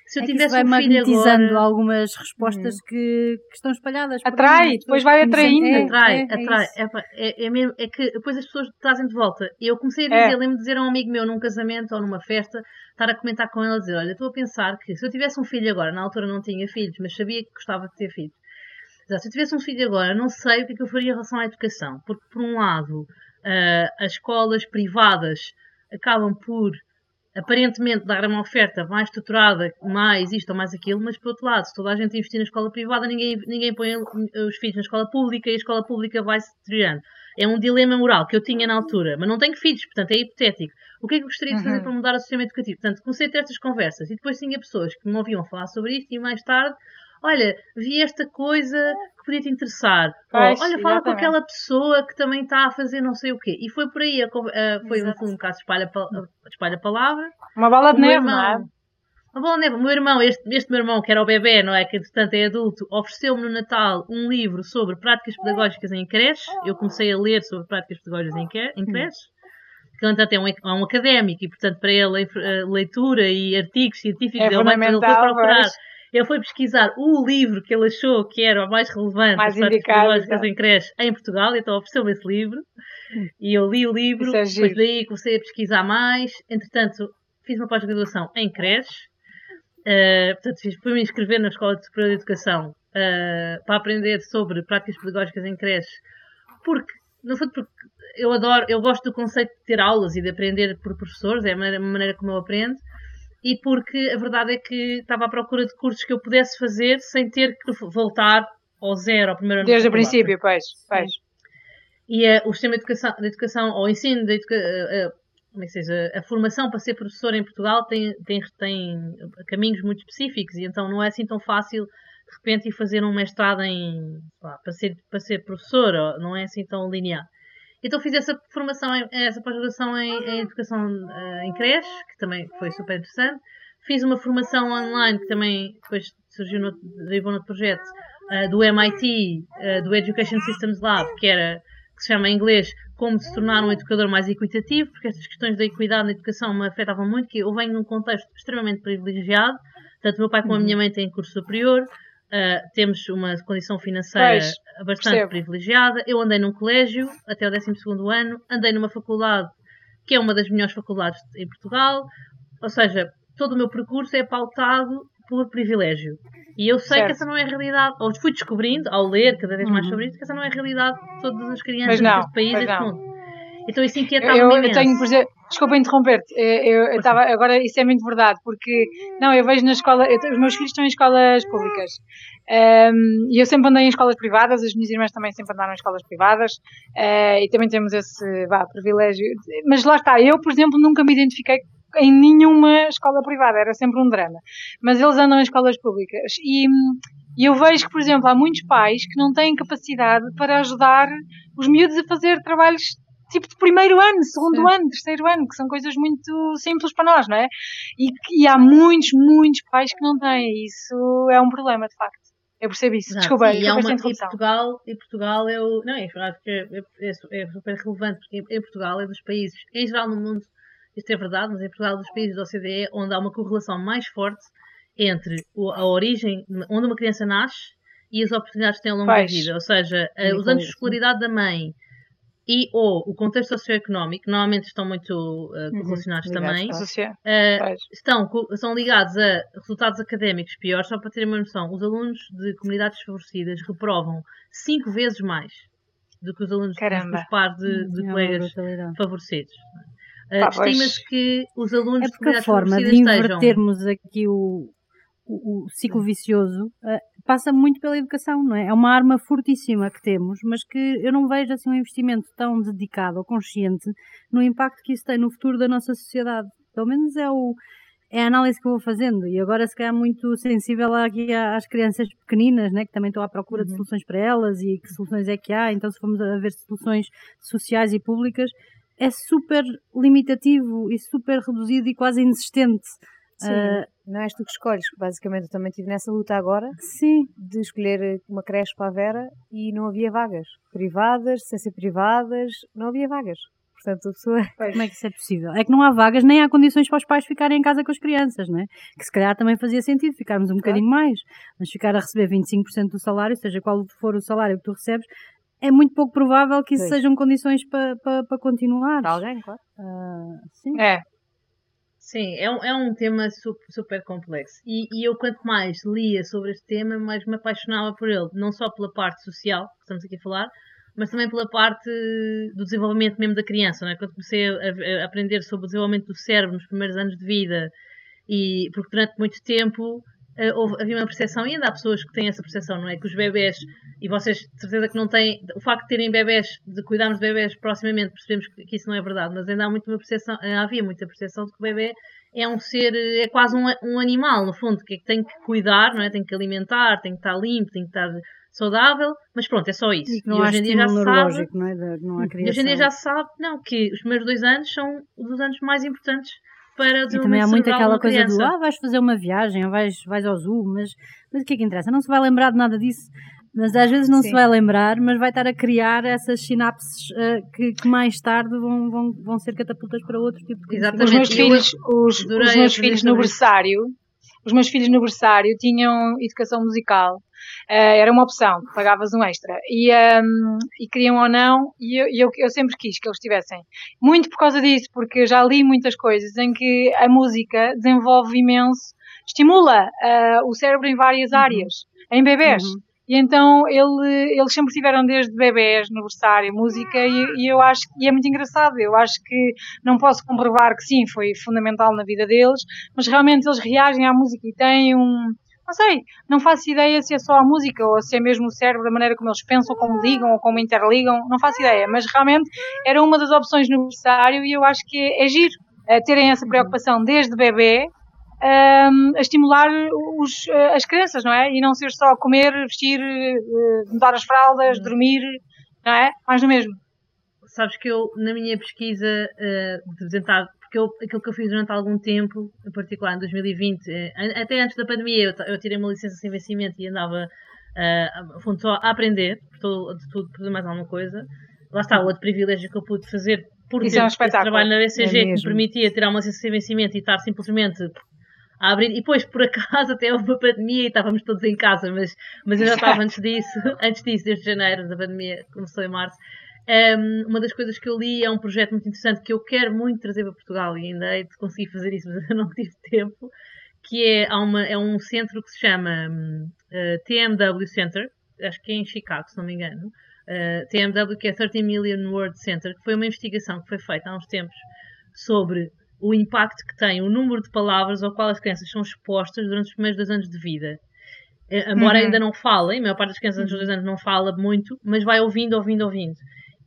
[SPEAKER 1] se eu é tivesse vai um filho agora... algumas respostas hum. que, que, estão espalhadas.
[SPEAKER 3] Atrai, aí, depois vai atraindo.
[SPEAKER 4] É, atrai, é, atrai. É, é, mesmo, é que depois as pessoas trazem de volta. Eu comecei a dizer, é. lembro de dizer a um amigo meu num casamento ou numa festa, estar a comentar com ele, a dizer, olha, estou a pensar que se eu tivesse um filho agora, na altura não tinha filhos, mas sabia que gostava de ter filhos. Se eu tivesse um filho agora, não sei o que, é que eu faria em relação à educação. Porque, por um lado, uh, as escolas privadas acabam por aparentemente dar uma oferta mais estruturada, mais isto ou mais aquilo, mas por outro lado, se toda a gente investir na escola privada, ninguém, ninguém põe os filhos na escola pública e a escola pública vai se deteriorando. É um dilema moral que eu tinha na altura, mas não tenho filhos, portanto é hipotético. O que é que eu gostaria de fazer uhum. para mudar o sistema educativo? Portanto, comecei a ter estas conversas e depois tinha pessoas que me ouviam falar sobre isto e mais tarde olha, vi esta coisa que podia te interessar. Pois, olha, fala exatamente. com aquela pessoa que também está a fazer não sei o quê. E foi por aí, a, a, foi um, um caso de espalha, espalha palavra.
[SPEAKER 3] Uma bola de neve, não é?
[SPEAKER 4] Uma bola de neve. O meu irmão, este, este meu irmão, que era o bebê, não é? Que entretanto é adulto, ofereceu-me no Natal um livro sobre práticas pedagógicas em creche. Eu comecei a ler sobre práticas pedagógicas em, em creche. Que, entretanto, é um, é um académico e, portanto, para ele, a leitura e artigos científicos,
[SPEAKER 3] é
[SPEAKER 4] ele, vai, ele foi procurar. Ele foi pesquisar o livro que ele achou que era o mais relevante mais indicado, então. em creche em Portugal, então ofereceu-me esse livro e eu li o livro, é depois daí comecei a pesquisar mais, entretanto fiz uma pós-graduação em creche, uh, portanto fiz, fui me inscrever na Escola de Superior de Educação uh, para aprender sobre práticas pedagógicas em creches, porque, no fundo, porque eu adoro, eu gosto do conceito de ter aulas e de aprender por professores, é a maneira, a maneira como eu aprendo, e porque a verdade é que estava à procura de cursos que eu pudesse fazer sem ter que voltar ao zero, ao primeiro ano.
[SPEAKER 3] Desde o princípio, pois, pois.
[SPEAKER 4] E uh, o sistema de educação, de educação ou ensino de educa, uh, como é que seja, a formação para ser professor em Portugal tem, tem, tem caminhos muito específicos e então não é assim tão fácil de repente ir fazer um mestrado em lá, para, ser, para ser professor, não é assim tão linear. Então fiz essa formação, essa pós-graduação em, em, educação uh, em creche, que também foi super interessante. Fiz uma formação online que também depois surgiu no, derivou no projeto uh, do MIT, uh, eh, do Education Systems Lab, que era que se chama em inglês como se tornar um educador mais equitativo, porque estas questões da equidade na educação me afetavam muito, que eu venho num contexto extremamente privilegiado, tanto meu pai como a minha mãe têm curso superior, uh, temos uma condição financeira pois, bastante percebo. privilegiada, eu andei num colégio até o 12º ano, andei numa faculdade que é uma das melhores faculdades em Portugal, ou seja, todo o meu percurso é pautado por privilégio. E eu sei certo. que essa não é a realidade, ou fui descobrindo, ao ler cada vez mais uhum. sobre isso, que essa não é a realidade de todas as crianças deste país, deste mundo. Então isso inquietava
[SPEAKER 3] eu, eu tenho, por exemplo, desculpa interromper-te, eu estava, agora isso é muito verdade, porque, não, eu vejo na escola, eu, os meus filhos estão em escolas públicas, um, e eu sempre andei em escolas privadas, as minhas irmãs também sempre andaram em escolas privadas, uh, e também temos esse, vá, privilégio, mas lá está, eu, por exemplo, nunca me identifiquei em nenhuma escola privada, era sempre um drama. Mas eles andam em escolas públicas. E eu vejo que, por exemplo, há muitos pais que não têm capacidade para ajudar os miúdos a fazer trabalhos tipo de primeiro ano, segundo Sim. ano, terceiro ano, que são coisas muito simples para nós, não é? E, e há muitos, muitos pais que não têm. Isso é um problema, de facto. Eu percebo isso. Exato. Desculpa,
[SPEAKER 4] e, há uma, e Portugal, e Portugal é o. Não, é, é, é, é, super relevante, porque em Portugal é dos países, em geral no mundo, isto é verdade, mas em Portugal, dos países da OCDE, onde há uma correlação mais forte entre a origem, onde uma criança nasce e as oportunidades que tem ao longo da vida. Ou seja, os anos de escolaridade da mãe e ou o contexto socioeconómico, normalmente estão muito uh, correlacionados uhum, também, uh, estão, são ligados a resultados académicos piores, só para terem uma noção, os alunos de comunidades desfavorecidas reprovam cinco vezes mais do que os alunos Caramba. dos pares de, de é colegas favorecidos. Uh, Estima-se que os alunos
[SPEAKER 1] é porque a forma de invertermos estejam... aqui o, o, o, ciclo vicioso uh, passa muito pela educação, não é? É uma arma fortíssima que temos, mas que eu não vejo assim um investimento tão dedicado ou consciente no impacto que isso tem no futuro da nossa sociedade. Pelo menos é o é a análise que eu vou fazendo e agora se calhar muito sensível aqui às crianças pequeninas, né, que também estão à procura de uhum. soluções para elas e que soluções é que há, então se formos a ver soluções sociais e públicas, é super limitativo e super reduzido e quase inexistente.
[SPEAKER 2] Sim, uh, não és tu que escolhes, basicamente eu também estive nessa luta agora
[SPEAKER 1] sim.
[SPEAKER 2] de escolher uma creche para a Vera e não havia vagas. Privadas, sem ser privadas, não havia vagas. Portanto, a pessoa.
[SPEAKER 1] Como é que isso é possível? É que não há vagas nem há condições para os pais ficarem em casa com as crianças, não é? Que se calhar também fazia sentido ficarmos um claro. bocadinho mais, mas ficar a receber 25% do salário, seja qual for o salário que tu recebes, é muito pouco provável que isso pois. sejam condições para, para, para continuar.
[SPEAKER 2] Para alguém, claro.
[SPEAKER 1] Uh, sim.
[SPEAKER 3] É.
[SPEAKER 4] Sim, é um, é um tema super, super complexo. E, e, eu, quanto mais lia sobre este tema, mais me apaixonava por ele. Não só pela parte social, que estamos aqui a falar, mas também pela parte do desenvolvimento mesmo da criança. Não é? Quando comecei a, a aprender sobre o desenvolvimento do cérebro nos primeiros anos de vida, e porque durante muito tempo houve, havia uma percepção, e ainda há pessoas que têm essa percepção, não é? Que os bebés, e vocês de certeza que não têm, o facto de terem bebés, de cuidarmos de bebés proximamente, percebemos que, que isso não é verdade, mas ainda há muito uma percepção, eh, havia muita percepção de que o bebê é um ser, é quase um, um animal, no fundo, que, é que tem que cuidar, não é? Tem que alimentar, tem que estar limpo, tem que estar saudável, mas pronto, é só isso.
[SPEAKER 1] E, não e hoje em dia já se sabe, não é? não há
[SPEAKER 4] hoje em dia já se sabe, não, que os primeiros dois anos são os anos mais importantes para
[SPEAKER 1] E também há muito aquela coisa criança. do ah, vais fazer uma viagem, ou vais, vais ao zoo, mas, mas o que é que interessa? Não se vai lembrar de nada disso. Mas às vezes não Sim. se vai lembrar, mas vai estar a criar essas sinapses uh, que, que, mais tarde vão, vão, vão ser catapultas para outro tipo de
[SPEAKER 3] Exatamente. Os meus filhos, os, os meus filhos no berçário, os meus filhos no berçário tinham educação musical. Uh, era uma opção, pagavas um extra. E, um, e queriam ou não, e eu, eu, eu, sempre quis que eles tivessem. Muito por causa disso, porque já li muitas coisas em que a música desenvolve imenso, estimula uh, o cérebro em várias uhum. áreas, em bebés. Uhum. E então ele, eles sempre tiveram desde bebés no berçário música e, e, eu acho e é muito engraçado. Eu acho que não posso comprovar que sim, foi fundamental na vida deles, mas realmente eles reagem à música e têm um, não sei, não faço ideia se é só a música ou se é mesmo o cérebro, a maneira como eles pensam, como ligam ou como interligam, não faço ideia, mas realmente era uma das opções no berçário e eu acho que é, é giro é, terem essa preocupação desde bebê a estimular os, eh, as crianças, não é? E não ser só comer, vestir, uh, mudar as fraldas, uhum. dormir, não é? Mais do mesmo.
[SPEAKER 4] Sabes que eu, na minha pesquisa uh, de tentar, porque eu, aquilo que eu fiz durante algum tempo, em particular em 2020, uh, até antes da pandemia, eu, eu, tirei uma licença sem vencimento e andava uh, só a aprender, por de tudo, por mais alguma coisa. Lá está, o outro privilégio que eu pude fazer por Isso ter é um trabalho na BCG é que me permitia tirar uma licença sem vencimento e estar simplesmente a abrir. E depois, por acaso, até houve uma pandemia e estávamos todos em casa, mas, mas eu já estava antes disso, antes disso, desde janeiro da pandemia, começou em março. Um, uma das coisas que eu li é um projeto muito interessante que eu quero muito trazer para Portugal e ainda hei de conseguir fazer isso, mas eu não tive tempo. Que é, há uma, é um centro que se chama uh, eh, TMW Center, acho que é em Chicago, se não me engano. Uh, TMW, que é 30 Million Word Center, que foi uma investigação que foi feita há uns tempos sobre o impacto que tem o número de palavras ao qual as crianças são expostas durante os primeiros dois anos de vida. Eh, embora uhum. ainda não falem, a maior parte das crianças antes dos dois anos não fala muito, mas vai ouvindo, ouvindo, ouvindo.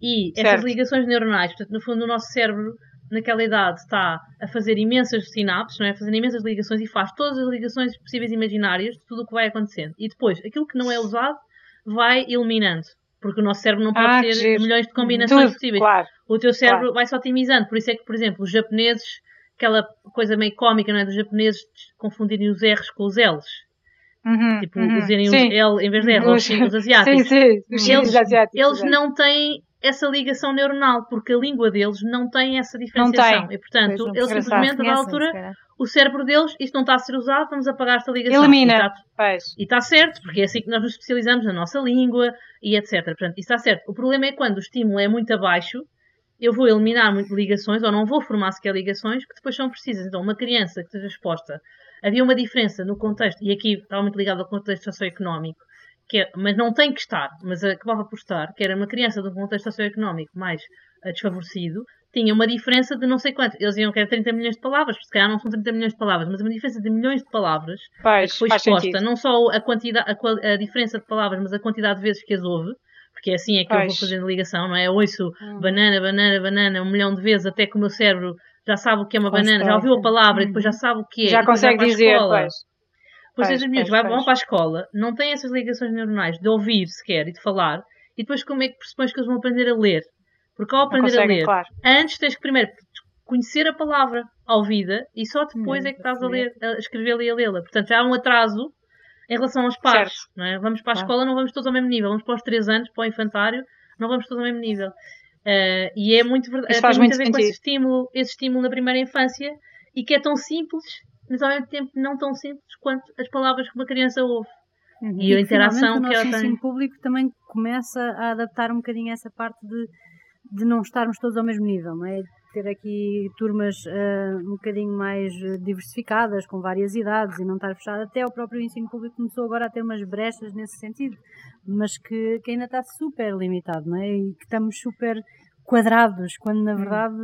[SPEAKER 4] E certo. essas ligações neuronais, portanto, no fundo, o nosso cérebro, naquela idade, está a fazer imensas sinapses, não é? a fazer imensas ligações e faz todas as ligações possíveis e imaginárias de tudo o que vai acontecendo. E depois, aquilo que não é usado, vai eliminando. Porque o nosso cérebro não pode ah, ter milhões de combinações Tudo, possíveis. Claro, o teu cérebro claro. vai se otimizando. Por isso é que, por exemplo, os japoneses aquela coisa meio cómica, não é? Dos japoneses confundirem os R's com os L's. Uhum, tipo, uhum, usarem os L em vez de R, os, os asiáticos. Sim, sim, eles, asiáticos, eles não têm essa ligação neuronal, porque a língua deles não tem essa diferenciação. E, portanto, eles simplesmente, a altura, o cérebro deles, isto não está a ser usado, vamos apagar esta ligação.
[SPEAKER 3] Elimina.
[SPEAKER 4] E está, certo, porque é assim que nós nos especializamos na nossa língua e etc. Portanto, isso está certo. O problema é quando o estímulo é muito abaixo, eu vou eliminar muito ligações, ou não vou formar sequer ligações, que depois são precisas. Então, uma criança que esteja exposta, havia uma diferença no contexto, e aqui está muito ligado ao contexto socioeconómico, que é, mas não tem que estar, mas acabava por estar, que era uma criança de um contexto socioeconómico mais uh, desfavorecido, tinha uma diferença de não sei quanto. Eles iam querer 30 milhões de palavras, porque se calhar não são 30 milhões de palavras, mas uma diferença de milhões de palavras que foi exposta, sentido. não só a, quantidade, a, a, diferença de palavras, mas a quantidade de vezes que as houve porque é assim é que pois. eu vou fazendo ligação, não é? Eu ouço hum. banana, banana, banana um milhão de vezes até que o meu cérebro já sabe o que é uma banana, já ouviu a palavra hum. e depois já sabe o que é.
[SPEAKER 3] Já consegue dizer, pois.
[SPEAKER 4] Depois as miúdos vão para a escola, não têm essas ligações neuronais de ouvir sequer e de falar, e depois como é que pressupões que eles vão aprender a ler? Porque ao aprender a ler, claro. antes tens que primeiro conhecer a palavra ao ouvida e só depois hum, é que estás a ler, a escrevê-la e a lê-la. Portanto, já há um atraso em relação aos pares. Não é? Vamos para a escola, não vamos todos ao mesmo nível. Vamos para os 3 anos, para o infantário, não vamos todos ao mesmo nível. Uh, e é muito verdade. Isso faz muito a ver com esse estímulo, esse estímulo na primeira infância e que é tão simples, mas ao mesmo tempo não tão simples quanto as palavras que uma criança ouve.
[SPEAKER 1] Uhum. E, e, a interação que ela tem. O ensino público também começa a adaptar um bocadinho essa parte de, de não estarmos todos ao mesmo nível, não é? ter aqui turmas uh, um bocadinho mais diversificadas, com várias idades e não estar fechado. Até o próprio ensino público começou agora a ter umas brechas nesse sentido, mas que, que ainda está super limitado, não é? E que estamos super quadrados, quando na hum. verdade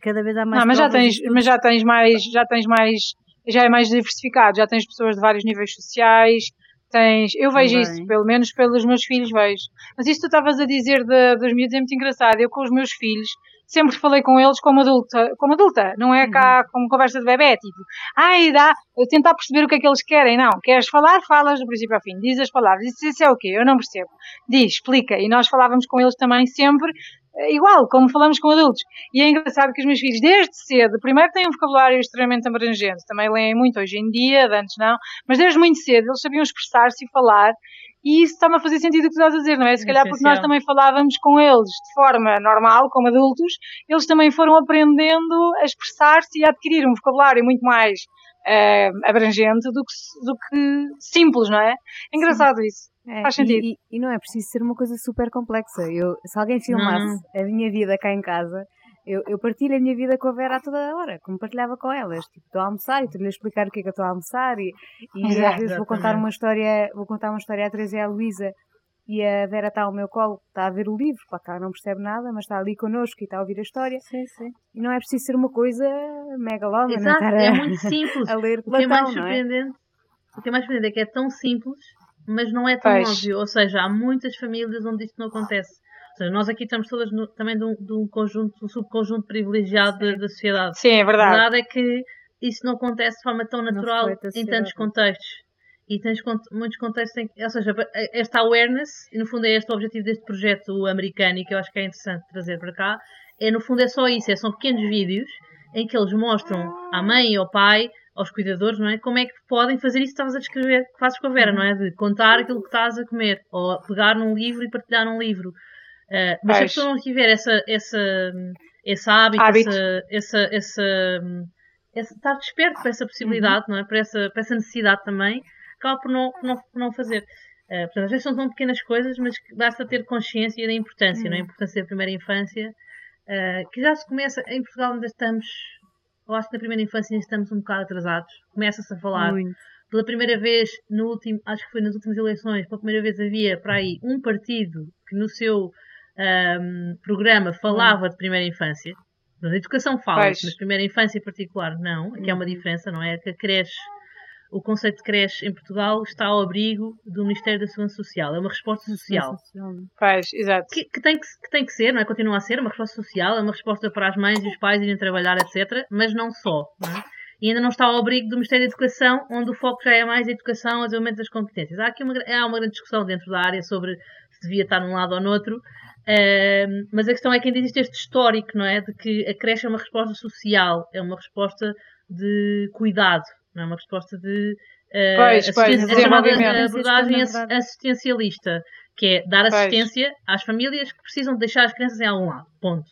[SPEAKER 1] cada vez há mais.
[SPEAKER 3] Não, mas já tens, mas já tens mais, já tens mais, já é mais diversificado, já tens pessoas de vários níveis sociais, tens, eu vejo Também. isso, pelo menos pelos meus filhos vejo. Mas isso tu estavas a dizer de, dos miúdos é muito engraçado. Eu com os meus filhos sempre falei com eles como adulta, como adulta, não é cá uhum. como conversa de bebê, tipo, ai, dá, tentar perceber o que é que eles querem, não, queres falar, falas do princípio ao fim, diz as palavras, isso, isso é o quê? Eu não percebo. Diz, explica, e nós falávamos com eles também sempre igual, como falamos com adultos. E é engraçado que os meus filhos, desde cedo, primeiro têm um vocabulário extremamente abrangente, também leem muito hoje em dia, antes não, mas desde muito cedo eles sabiam expressar-se e falar, E isso está-me a fazer sentido o que estás a dizer, não é? Se calhar porque nós também falávamos com eles de forma normal, como adultos, eles também foram aprendendo a expressar-se e a adquirir um vocabulário muito mais uh, abrangente do que, do que simples, não é? engraçado Sim. isso. É, Faz sentido.
[SPEAKER 2] E, e, não é preciso ser uma coisa super complexa. Eu, se alguém filmasse a minha vida cá em casa, eu, eu partilho a minha vida com a Vera a toda a hora, como partilhava com elas. Tipo, estou a almoçar e estou-lhe a explicar o que é que eu estou a almoçar e, e às vezes vou contar uma história, vou contar uma história à Teresa e à Luísa e a Vera está ao meu colo, está a ver o livro, pá, cá não percebe nada, mas está ali connosco e está a ouvir a história.
[SPEAKER 1] Sim, sim.
[SPEAKER 2] E não é preciso ser uma coisa mega longa,
[SPEAKER 4] Exato,
[SPEAKER 2] não
[SPEAKER 4] é, é muito simples. a ler Platão, o que é mais é? surpreendente, é? o que é mais surpreendente é que é tão simples, mas não é tão pois. óbvio. Ou seja, há muitas famílias onde isto não acontece. Ou seja, nós aqui estamos todas no, também de um, de um, conjunto, um subconjunto privilegiado da, da, sociedade.
[SPEAKER 3] Sim, é verdade.
[SPEAKER 4] A verdade é que isso não acontece de forma tão natural em tantos contextos e tens muitos contextos em que, ou seja, esta awareness, e no fundo é este o objetivo deste projeto americano e que eu acho que é interessante trazer para cá, é no fundo é só isso, é, são pequenos vídeos em que eles mostram à mãe e ao pai, aos cuidadores, não é? Como é que podem fazer isso que estavas a descrever, que fazes com a Vera, não é? De contar aquilo que estás a comer, ou pegar num livro e partilhar num livro. Uh, mas se a pessoa não tiver essa, essa, esse hábito, hábito. Essa, essa, essa, essa, estar desperto para essa possibilidade, uhum. não é? Para essa, para essa necessidade também, acaba por não, por não, por não fazer. Uh, portanto, às vezes são tão pequenas coisas, mas basta ter consciência da importância, uhum. não é? a importância da primeira infância, uh, que já se começa, em Portugal ainda estamos, eu acho que na primeira infância ainda estamos um bocado atrasados, começa-se a falar. Muito. Pela primeira vez, no último, acho que foi nas últimas eleições, pela primeira vez havia para aí um partido que no seu um, programa falava uhum. de primeira infância. Na educação fala, mas primeira infância em particular não. Aqui há uma uhum. diferença, não é? Que a creche o conceito de creche em Portugal está ao abrigo do Ministério da Segurança Social. É uma resposta social.
[SPEAKER 3] Faz, exato.
[SPEAKER 4] Que, que, tem que, que, tem que ser, não é? Continua a ser uma resposta social, é uma resposta para as mães e os pais irem trabalhar, etc. Mas não só. Não é? E ainda não está ao abrigo do Ministério da Educação, onde o foco já é mais a educação, o desenvolvimento das competências. Há aqui uma, há uma grande discussão dentro da área sobre se devia estar num lado ou no outro. Uh, mas a questão é que ainda existe este histórico, não é? De que a creche é uma resposta social, é uma resposta de cuidado, não é uma resposta de uh, pois, chamada abordagem assistencialista, que é dar assistência pois. às famílias que precisam de deixar as crianças em algum lado. Ponto.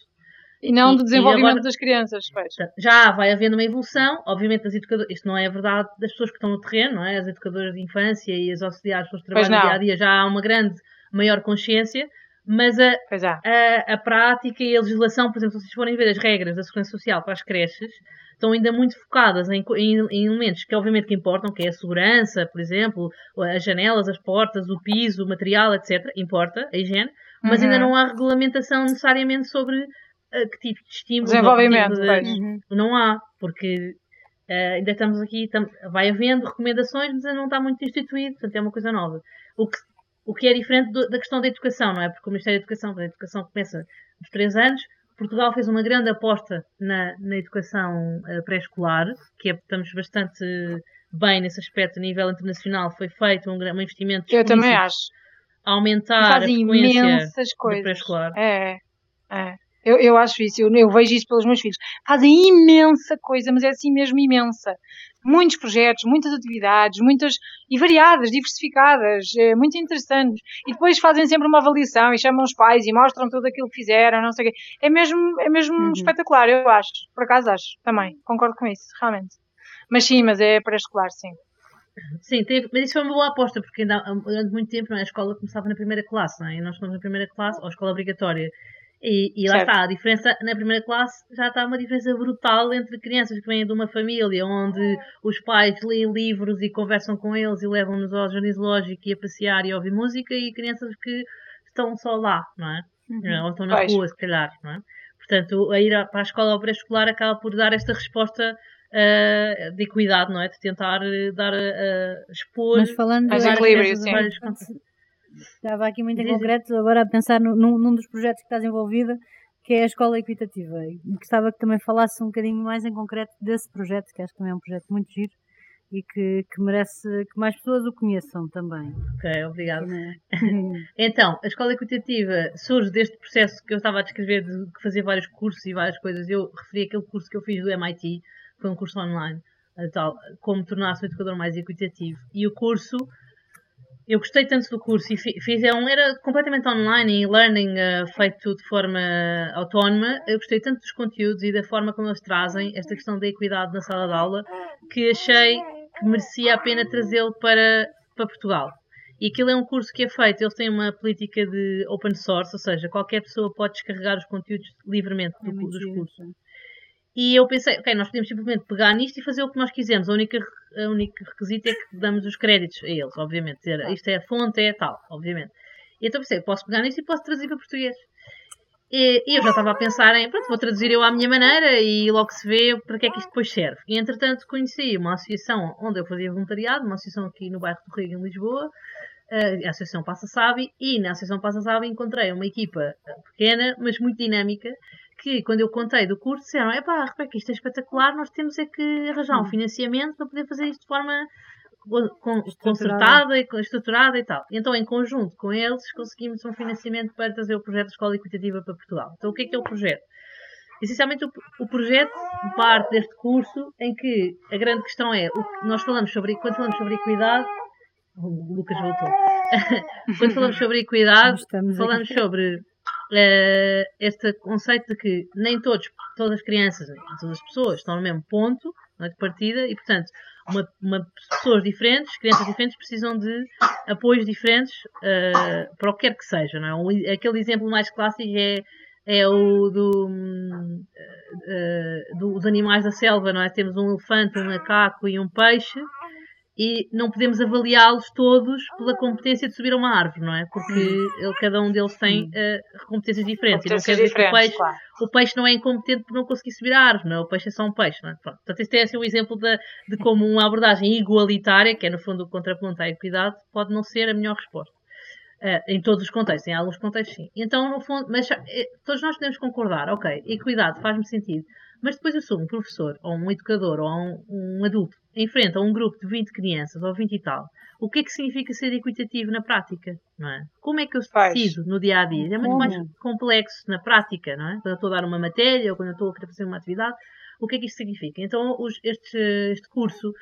[SPEAKER 3] E não e, do desenvolvimento agora, das crianças. Pois.
[SPEAKER 4] Já vai havendo uma evolução, obviamente, das educadoras. Isto não é verdade das pessoas que estão no terreno, não é? As educadoras de infância e as auxiliares que trabalham dia a dia já há uma grande, maior consciência, mas a, a, a, prática e a legislação, por exemplo, se vocês forem ver as regras da Segurança Social para as creches, estão ainda muito focadas em, em, em, elementos que obviamente que importam, que é a segurança, por exemplo, as janelas, as portas, o piso, o material, etc. Importa, a higiene, mas uhum. ainda não há regulamentação necessariamente sobre uh, que tipo de estímulos.
[SPEAKER 3] Desenvolvimento, tipo de,
[SPEAKER 4] uhum. Não há, porque uh, ainda estamos aqui, tam, vai havendo recomendações, mas ainda não está muito instituído, portanto é uma coisa nova. O que, o que é diferente do, da questão da educação, não é? Porque o Ministério da Educação, a educação começa nos 3 anos, Portugal fez uma grande aposta na, na educação uh, pré-escolar, que é, estamos bastante bem nesse aspecto a nível internacional. Foi feito um, um investimento
[SPEAKER 3] Eu também acho.
[SPEAKER 4] aumentar a frequência imensas coisas. pré-escolar.
[SPEAKER 3] É, é. Eu, eu acho isso, eu, eu, vejo isso pelos meus filhos. Fazem imensa coisa, mas é assim mesmo imensa muitos projetos, muitas atividades, muitas e variadas, diversificadas, é, muito interessantes. E depois fazem sempre uma avaliação e chamam os pais e mostram tudo aquilo que fizeram, não sei o quê. É mesmo, é mesmo uhum. espetacular, eu acho. Por acaso acho, também. Concordo com isso, realmente. Mas sim, mas é pré-escolar, sim.
[SPEAKER 4] Sim, teve, mas isso foi uma boa aposta, porque ainda, durante muito tempo não é? a escola começava na primeira classe, não é? e nós estamos na primeira classe, ou escola obrigatória. E, e lá está, a diferença na primeira classe já está uma diferença brutal entre crianças que vêm de uma família onde os pais leem livros e conversam com eles e levam-nos ao jardim zoológico e a passear e a ouvir música e crianças que estão só lá, não é? Uhum. Ou estão na pois. rua, se calhar, não é? Portanto, a ir para a escola ou pré-escolar acaba por dar esta resposta uh, de equidade, não é? De tentar eh, dar a uh, expor
[SPEAKER 1] Mas falando
[SPEAKER 3] mais
[SPEAKER 1] equilíbrio, sim. Estava aqui muito em concreto agora a pensar num, num dos projetos que estás envolvida, que é a Escola Equitativa. E gostava que também falasse um bocadinho mais em concreto desse projeto, que acho que também é um projeto muito giro e que, que merece que mais pessoas o conheçam também.
[SPEAKER 4] Ok, obrigado. É? então, a Escola Equitativa surge deste processo que eu estava a descrever de fazer vários cursos e várias coisas. Eu referi aquele curso que eu fiz do MIT, foi um curso online, tal, como tornar-se um educador mais equitativo. E o curso eu gostei tanto do curso e fiz é um, era completamente online e learning uh, feito de forma autónoma. Eu gostei tanto dos conteúdos e da forma como eles trazem esta questão da equidade na sala de aula que achei que merecia a pena trazê-lo para, para Portugal. E aquilo é um curso que é feito, eles têm uma política de open source, ou seja, qualquer pessoa pode descarregar os conteúdos livremente do, é dos cursos. E eu pensei, ok, nós podemos simplesmente pegar nisto e fazer o que nós quisermos. A única, a única requisito é que damos os créditos a eles, obviamente. Dizer, isto é a fonte, é tal, obviamente. E então pensei, posso pegar nisto e posso traduzir para português. E, e eu já estava a pensar em, pronto, vou traduzir eu à minha maneira e logo se vê para que é que isto depois serve. E entretanto conheci uma associação onde eu fazia voluntariado, uma associação aqui no bairro do Rio, em Lisboa, a Associação Passa Sabe, e na Associação Passa Sabe encontrei uma equipa pequena, mas muito dinâmica, que quando eu contei do curso disseram, é pá, Rebeca, isto é espetacular, nós temos é que arranjar um hum. financiamento para poder fazer isto de forma concertada e estruturada e tal. Então, em conjunto com eles, conseguimos um financiamento para trazer o projeto de Escola Equitativa para Portugal. Então, o que é que é o projeto? Essencialmente, o, o projeto parte deste curso em que a grande questão é, o, nós falamos sobre, quando falamos sobre equidade, o Lucas voltou, quando falamos sobre equidade, falamos sobre uh, este conceito de que nem todos, todas as crianças, todas as pessoas estão no mesmo ponto é, de partida e, portanto, uma, uma, pessoas diferentes, crianças diferentes, precisam de apoios diferentes uh, para o que quer que seja. Não é? Aquele exemplo mais clássico é, é o do, uh, dos animais da selva. Não é? Temos um elefante, um macaco e um peixe e não podemos avaliá-los todos pela competência de subir a uma árvore, não é? Porque ele, cada um deles tem uh, competências diferentes. Competências e não quer dizer que o peixe, claro. o peixe não é incompetente por não conseguir subir a árvore, não é? O peixe é só um peixe, não é? Pronto. Portanto, este é assim um exemplo de, de como uma abordagem igualitária, que é no fundo o contraponto à equidade, pode não ser a melhor resposta. Uh, em todos os contextos, em alguns contextos sim. Então, no fundo, mas uh, todos nós podemos concordar, ok, equidade faz-me sentido, mas depois eu sou um professor, ou um educador, ou um, um adulto enfrenta um grupo de 20 crianças ou 20 e tal, o que é que significa ser equitativo na prática? Não é? Como é que eu decido no dia a dia? É muito mais complexo na prática, não é? Quando eu estou a dar uma matéria ou quando eu estou a querer fazer uma atividade, o que é que isto significa? Então, os, este, este curso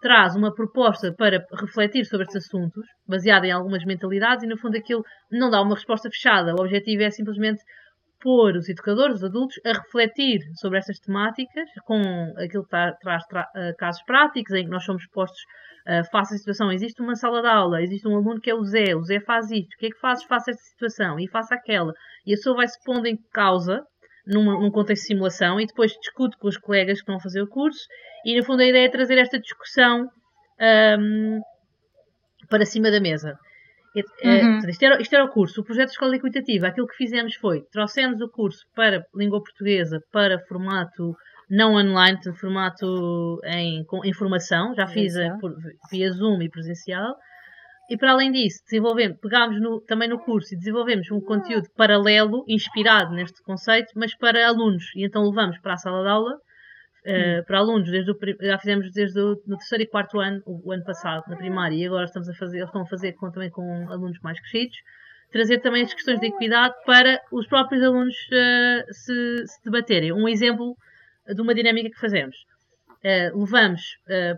[SPEAKER 4] traz uma proposta para refletir sobre estes assuntos, baseada em algumas mentalidades, e no fundo aquilo não dá uma resposta fechada. O objetivo é simplesmente pôr os educadores, os adultos, a refletir sobre estas temáticas, com aquilo que traz tra, uh, casos práticos, em que nós somos postos uh, face à situação. Existe uma sala de aula, existe um aluno que é o Zé, o Zé faz isto, o que é que fazes face a esta situação? E face aquela. E a pessoa vai se pondo em causa, num, num contexto de simulação, e depois discute com os colegas que estão a fazer o curso, e no fundo a ideia é trazer esta discussão um, para cima da mesa. É, uhum. Isto, era, isto, era, o curso, o projeto de escola equitativa. Aquilo que fizemos foi, trouxemos o curso para língua portuguesa para formato não online, de formato em, com informação, já fiz por, via Zoom e presencial. E para além disso, desenvolvemos, pegámos no, também no curso e desenvolvemos um conteúdo paralelo, inspirado neste conceito, mas para alunos. E então levamos para a sala de aula uh, para alunos, desde o, já fizemos desde o no terceiro e quarto ano, o, o, ano passado, na primária, e agora estamos a fazer, estão a fazer com, também com alunos mais crescidos, trazer também as questões de equidade para os próprios alunos uh, se, se, debaterem. Um exemplo de uma dinâmica que fazemos. Uh, levamos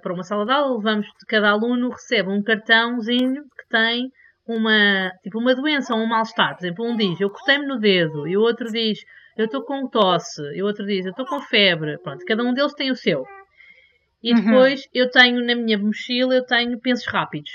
[SPEAKER 4] para uma sala de aula, levamos cada aluno recebe um cartãozinho que tem uma, tipo, uma doença ou um mal-estar. Por exemplo, um diz, eu cortei-me no dedo, e o outro diz, eu estou com tosse, e o outro diz, eu estou com febre. Pronto, cada um deles tem o seu. E uhum. depois uhum. eu tenho na minha mochila, eu tenho pensos rápidos.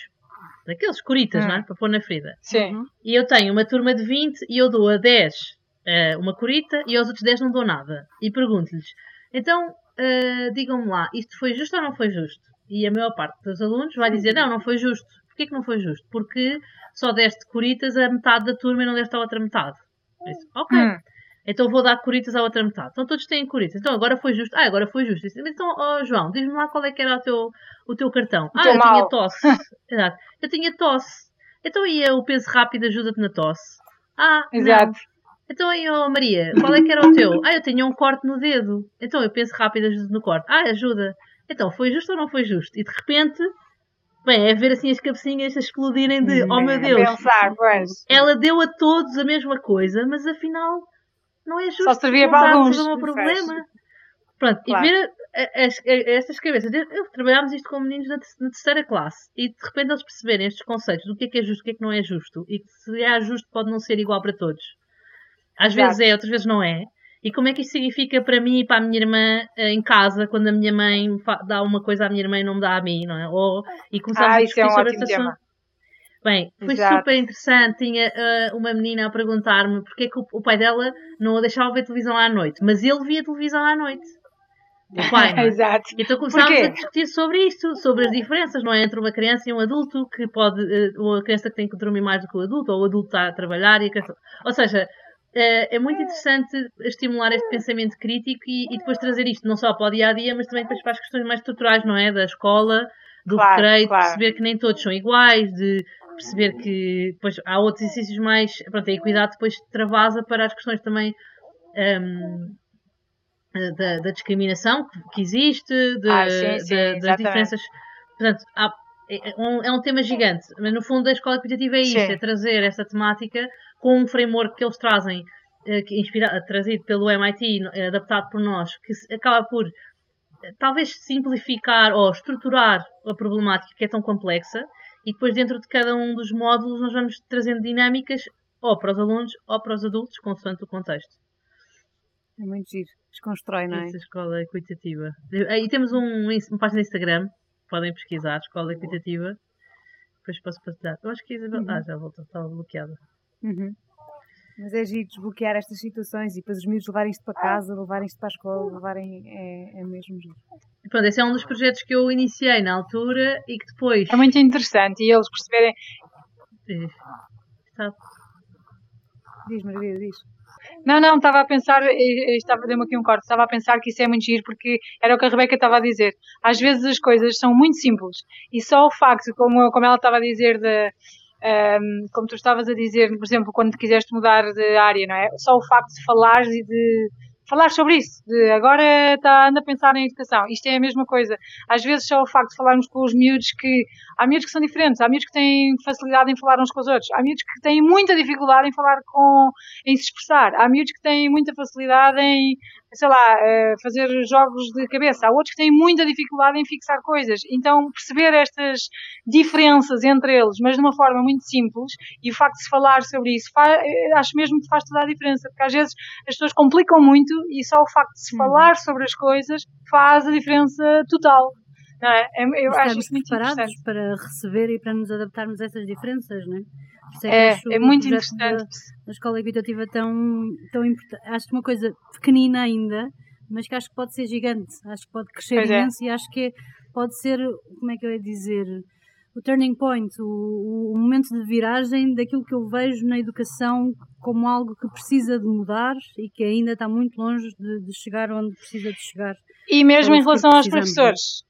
[SPEAKER 4] Daqueles coritas, uhum. não é? Para pôr na ferida.
[SPEAKER 3] Sim. Uhum.
[SPEAKER 4] E eu tenho uma turma de 20 e eu dou a 10 uh, eh, uma corita e aos outros 10 não dou nada. E pergunto-lhes, então, uh, digam-me lá, isto foi justo ou não foi justo? E a maior parte dos alunos vai dizer, não, não foi justo. Porquê que não foi justo? Porque só deste coritas a metade da turma e não deste a outra metade. Disse, ok. Hum. Então vou dar coritas à outra metade. Então todos têm coritas. Então agora foi justo. Ah, agora foi justo. Então, oh, João, diz-me lá qual é que era o teu, o teu cartão. ah, eu mal. tinha tosse. Exato. Eu tinha tosse. Então aí o peso rápido ajuda-te na tosse. Ah, Exato. Não. Então aí, oh, Maria, qual é que era o teu? Ah, eu tinha um corte no dedo. Então eu penso rápido ajuda no corte. Ah, ajuda. Então foi justo ou não foi justo? E de repente Bem, é ver assim as cabecinhas a explodirem de oh meu Deus,
[SPEAKER 3] pensar, pois.
[SPEAKER 4] ela deu a todos a mesma coisa, mas afinal não é justo.
[SPEAKER 3] Só servia para alguns.
[SPEAKER 4] um problema. Pronto, claro. e ver as, estas cabeças, trabalhámos isto com meninos na, na, terceira classe e de repente eles perceberem estes conceitos do que é que é justo, o que é que não é justo e que se é justo pode não ser igual para todos. Às Exato. vezes é, outras vezes não é. E como é que isto significa para mim e para a minha irmã eh, em casa, quando a minha mãe dá uma coisa à minha irmã e não me dá a mim, não é? Ou, e começámos ah, a discutir é um sobre esta tema. Bem, foi Exato. super interessante. Tinha uh, uma menina a perguntar-me porque é que o, o, pai dela não a deixava ver televisão à noite, mas ele via televisão à noite. O pai, é?
[SPEAKER 3] Exato.
[SPEAKER 4] Então começámos a discutir sobre isto, sobre as diferenças, não é? Entre uma criança e um adulto, que pode, uh, ou a criança que tem que dormir mais do que o adulto, ou o adulto está a trabalhar e a criança. Ou seja, é, é muito interessante estimular este pensamento crítico e, e, depois trazer isto não só para o dia a dia, mas também depois para as questões mais estruturais, não é? Da escola, do claro, recreio, claro. perceber que nem todos são iguais, de perceber que depois há outros exercícios mais. Pronto, a equidade depois travasa para as questões também. Um, da, da, discriminação que, existe, de, ah, sim, sim, das diferenças. Portanto, há, é, é, um, é um tema gigante, mas no fundo a escola equitativa é isto, sim. é trazer essa temática com um framework que eles trazem, eh, que inspira, trazido pelo MIT, eh, adaptado por nós, que acaba por eh, talvez simplificar ou estruturar a problemática que é tão complexa e depois dentro de cada um dos módulos nós vamos trazendo dinâmicas ou para os alunos ou para os adultos, consoante o contexto.
[SPEAKER 2] É muito giro. Desconstrói, não é?
[SPEAKER 4] Essa escola equitativa. E temos um, uma página de Instagram, podem pesquisar, escola equitativa. Depois posso partilhar. Eu acho que a Isabel. Uhum. Ah, já voltou, estava bloqueada.
[SPEAKER 2] Uhum. Mas é giro desbloquear estas situações e depois os miúdos levarem isto para casa, levarem isto para a escola, levarem. É, é mesmo giro.
[SPEAKER 4] Pronto, esse é um dos projetos que eu iniciei na altura e que depois.
[SPEAKER 3] É muito interessante e eles perceberem.
[SPEAKER 4] Diz. Está...
[SPEAKER 2] Diz, Margarida, diz.
[SPEAKER 3] Não, não, estava a pensar, estava a dar-me aqui um corte, estava a pensar que isso é muito giro porque era o que a Rebeca estava a dizer. Às vezes as coisas são muito simples e só o facto, como, como ela estava a dizer, de, um, como tu estavas a dizer, por exemplo, quando quiseste mudar de área, não é? Só o facto de falares e de falar sobre isso, de agora está, anda a pensar em educação. Isto é a mesma coisa. Às vezes só o facto de falarmos com os miúdos que há miúdos que são diferentes, há miúdos que têm facilidade em falar uns com os outros, há miúdos que têm muita dificuldade em falar com, em se expressar, há miúdos que têm muita facilidade em sei lá, eh, fazer jogos de cabeça. Há outros que têm muita dificuldade em fixar coisas. Então, perceber estas diferenças entre eles, mas de uma forma muito simples, e o facto de se falar sobre isso, eh, acho mesmo que faz toda a diferença, porque às vezes as pessoas complicam muito e só o facto de se uhum. falar sobre as coisas faz a diferença total. Não é? Eu
[SPEAKER 1] Estamos acho isso muito preparados para receber e para nos adaptarmos a essas diferenças, não é?
[SPEAKER 3] É, é, é muito interessante.
[SPEAKER 1] Da, escola equitativa tão, tão importante. Acho que uma coisa pequenina ainda, mas que acho que pode ser gigante. Acho que pode crescer pois é. imenso é. e acho que pode ser, como é que eu ia dizer, o turning point, o, o, momento de viragem daquilo que eu vejo na educação como algo que precisa de mudar e que ainda está muito longe de, de chegar onde precisa de chegar.
[SPEAKER 3] E mesmo em relação aos professores.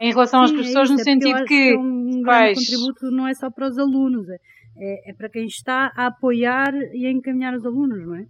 [SPEAKER 3] Em relação Sim, aos professores, é no é sentido que. que
[SPEAKER 1] um grande contributo não é só para os alunos, é, é, é, para quem está a apoiar e a encaminhar os alunos, não é?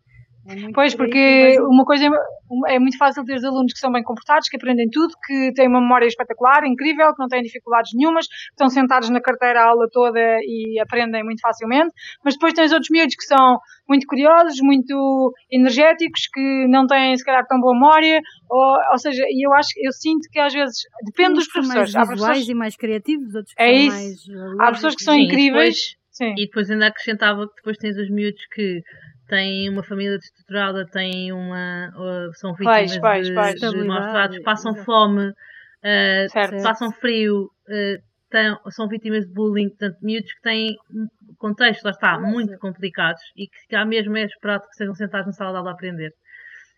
[SPEAKER 3] É pois, porque uma coisa é, é muito fácil ter os alunos que são bem comportados, que aprendem tudo, que têm uma memória espetacular, incrível, que não têm dificuldades nenhumas, que estão sentados na carteira a aula toda e aprendem muito facilmente, mas depois tens outros miúdos que são muito curiosos, muito energéticos, que não têm se calhar tão boa memória, ou, ou seja, e eu acho, eu sinto que às vezes, depende dos professores.
[SPEAKER 1] Mais visuais
[SPEAKER 3] professores,
[SPEAKER 1] e mais criativos, outros que
[SPEAKER 3] é
[SPEAKER 1] são
[SPEAKER 3] isso.
[SPEAKER 1] mais...
[SPEAKER 3] Há pessoas que são incríveis...
[SPEAKER 4] Sim. E depois ainda acrescentava que depois tens os miúdos que têm uma família desestruturada, têm uma, são vítimas
[SPEAKER 3] pais,
[SPEAKER 4] de,
[SPEAKER 3] pais,
[SPEAKER 4] de maus tratos, passam fome, uh, passam frio, uh, tão, são vítimas de bullying, portanto, miúdos que têm contextos, lá está, muito complicados e que há mesmo é esperado que sejam sentados na sala de aula a aprender.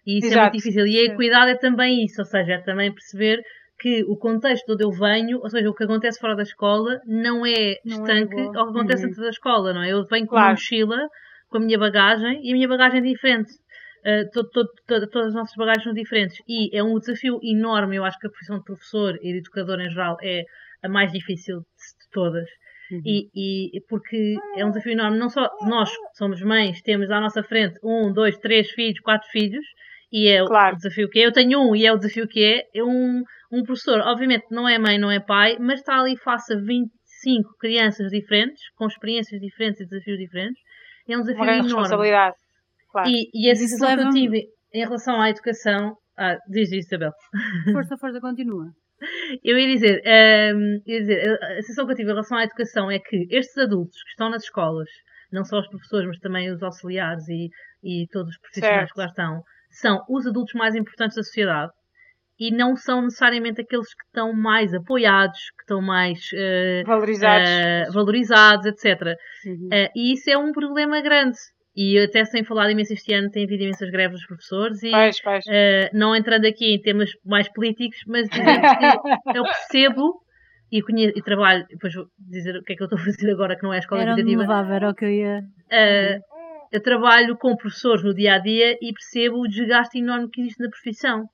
[SPEAKER 4] E isso Exato. é muito difícil. E a equidade é também isso, ou seja, é também perceber que o contexto onde eu venho, ou seja, o que acontece fora da escola, não é não é estanque é ao que acontece uhum. dentro da escola, não é? Eu venho com claro. uma mochila, com a minha bagagem, e a minha bagagem é diferente. Uh, todo, todo, todo, todas as nossas bagagens são diferentes. E é um desafio enorme. Eu acho que a profissão de professor e de educador em geral é a mais difícil de, de todas. Uhum. E, e, porque é um desafio enorme. Não só nós somos mães, temos à nossa frente um, dois, três filhos, quatro filhos, e é claro. o desafio que é. Eu tenho um e é o desafio que é. É um, um professor, obviamente, não é mãe, não é pai, mas está ali face a 25 crianças diferentes, com experiências diferentes e desafios diferentes. É um desafio Uma enorme.
[SPEAKER 3] responsabilidade. Claro.
[SPEAKER 4] E, e a sensação que eu tive em relação à educação, Ah, diz Isabel.
[SPEAKER 1] Força, força, continua.
[SPEAKER 4] Eu ia dizer, um, ehm, ia dizer, a sensação que eu tive em relação à educação é que estes adultos que estão nas escolas, não só os professores, mas também os auxiliares e, e todos os profissionais certo. que lá estão, são os adultos mais importantes da sociedade e não são necessariamente aqueles que estão mais apoiados, que estão mais uh,
[SPEAKER 3] valorizados.
[SPEAKER 4] Uh, valorizados, etc. Uhum. Uh, e isso é um problema grande. E até sem falar imenso este ano tem havido imensas greves dos professores e
[SPEAKER 3] pois, pois.
[SPEAKER 4] não entrando aqui em temas mais políticos, mas eu percebo e, conheço, e trabalho, depois vou dizer o que é que eu estou a fazer agora que não é a escola
[SPEAKER 1] era
[SPEAKER 4] educativa.
[SPEAKER 1] Levava, era o que eu ia.
[SPEAKER 4] Eu trabalho com professores no dia a dia e percebo o desgaste enorme que existe na profissão.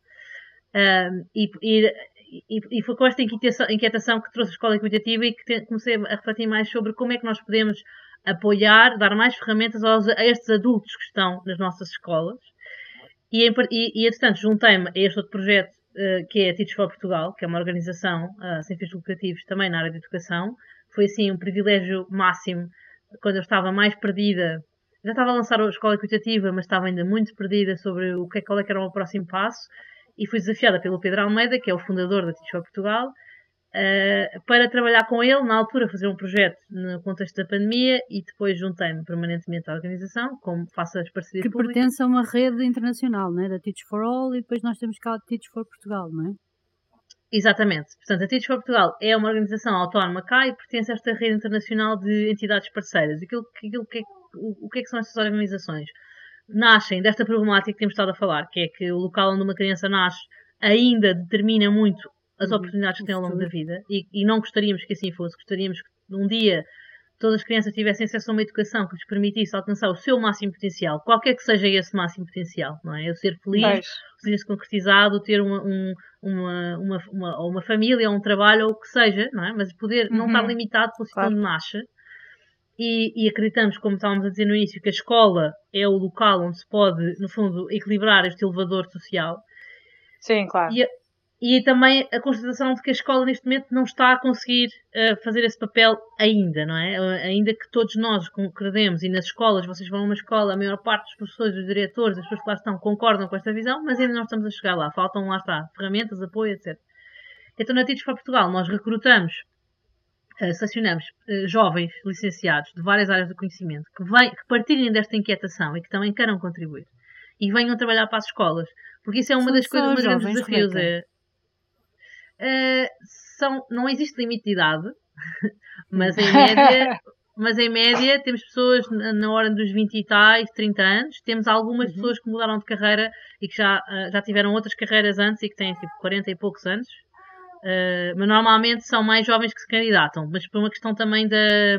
[SPEAKER 4] E, e, e, foi com esta inquietação, que trouxe a escola equitativa e que comecei a refletir mais sobre como é que nós podemos apoiar, dar mais ferramentas aos, a estes adultos que estão nas nossas escolas. E, e, e entretanto, juntei-me a este outro projeto uh, que é a Teach for Portugal, que é uma organização uh, sem fins lucrativos também na área de educação. Foi assim um privilégio máximo quando eu estava mais perdida. Já estava a lançar a escola equitativa, mas estava ainda muito perdida sobre o que, é, qual é que era o próximo passo e fui desafiada pelo Pedro Almeida, que é o fundador da Teach for Portugal, uh, para trabalhar com ele, na altura fazer um projeto no contexto da pandemia e depois juntei-me permanentemente à organização, como faço as parcerias
[SPEAKER 1] Que
[SPEAKER 4] públicas.
[SPEAKER 1] pertence a uma rede internacional, não é? da Teach for All e depois nós temos cá a Teach for Portugal, não é?
[SPEAKER 4] Exatamente. Portanto, a Teach for Portugal é uma organização autónoma cá e pertence a esta rede internacional de entidades parceiras. Aquilo, aquilo que é, o, o que é que são estas organizações? nascem desta problemática que temos estado a falar, que é que o local onde uma criança nasce ainda determina muito as uhum. oportunidades que tem ao longo da vida e, e, não gostaríamos que assim fosse, gostaríamos que um dia todas as crianças tivessem acesso a uma educação que lhes permitisse alcançar o seu máximo potencial, qualquer que seja esse máximo potencial, não é? Eu ser feliz, ser concretizado, ter uma, um, uma, uma, uma, uma família, um trabalho, ou o que seja, não é? Mas poder uhum. não estar uhum. limitado pelo sítio claro. onde nasce e, e, acreditamos, como estávamos a dizer no início, que a escola é o local onde se pode, no fundo, equilibrar este elevador social.
[SPEAKER 3] Sim, claro.
[SPEAKER 4] E, e também a constatação de que a escola neste momento não está a conseguir uh, fazer esse papel ainda, não é? Uh, ainda que todos nós concordemos e nas escolas, vocês vão a uma escola, a maior parte dos professores, dos diretores, das pessoas que lá estão concordam com esta visão, mas ainda não estamos a chegar lá. Faltam, lá está, ferramentas, apoio, etc. Então na Teach para Portugal nós recrutamos uh, selecionamos jovens licenciados de várias áreas do conhecimento que, vem, que partilhem desta inquietação e que também queiram contribuir e venham trabalhar para as escolas, porque isso é uma São das coisas, um dos grandes desafios. É, uh, são, não existe limite de idade, mas em média, mas em média temos pessoas na, na hora dos 20 e tais, 30 anos, temos algumas uhum. pessoas que mudaram de carreira e que já, uh, já tiveram outras carreiras antes e que têm tipo 40 e poucos anos. Uh, mas normalmente são mais jovens que se candidatam, mas por uma questão também da,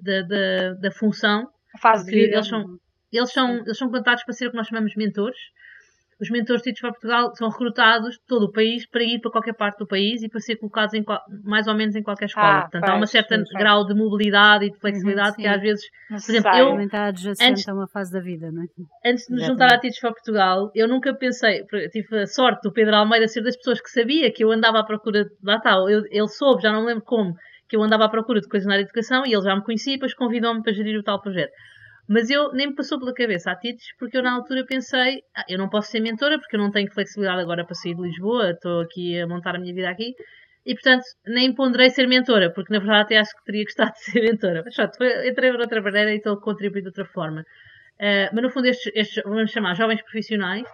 [SPEAKER 4] da, da, da função.
[SPEAKER 3] A fase de vida.
[SPEAKER 4] Eles são, eles, são, eles são contratados para ser o que nós chamamos mentores os mentores de para Portugal são recrutados de todo o país para ir para qualquer parte do país e para ser colocados em, mais ou menos em qualquer escola. Ah, Portanto, há uma certa grau de mobilidade e de flexibilidade uhum, que às vezes,
[SPEAKER 1] por exemplo, eu está antes, a uma fase da vida, não é?
[SPEAKER 4] Antes de me juntar a Teach para Portugal, eu nunca pensei, tive a sorte do Pedro Almeida ser das pessoas que sabia que eu andava à procura, de, lá está, ele, ele soube, já não me lembro como, que eu andava à procura de coisas na área de educação e ele já me conhecia e depois convidou-me para gerir o tal projeto. Mas eu nem me passou pela cabeça a Tites, porque eu na altura pensei, ah, eu não posso ser mentora porque eu não tenho flexibilidade agora para sair de Lisboa, estou aqui a montar a minha vida aqui. E portanto, nem ponderei ser mentora, porque na verdade até acho que teria gostado de ser mentora. Mas pronto, entrei de outra maneira e estou a contribuir de outra forma. Uh, mas no fundo, estes, estes, vamos chamar jovens profissionais,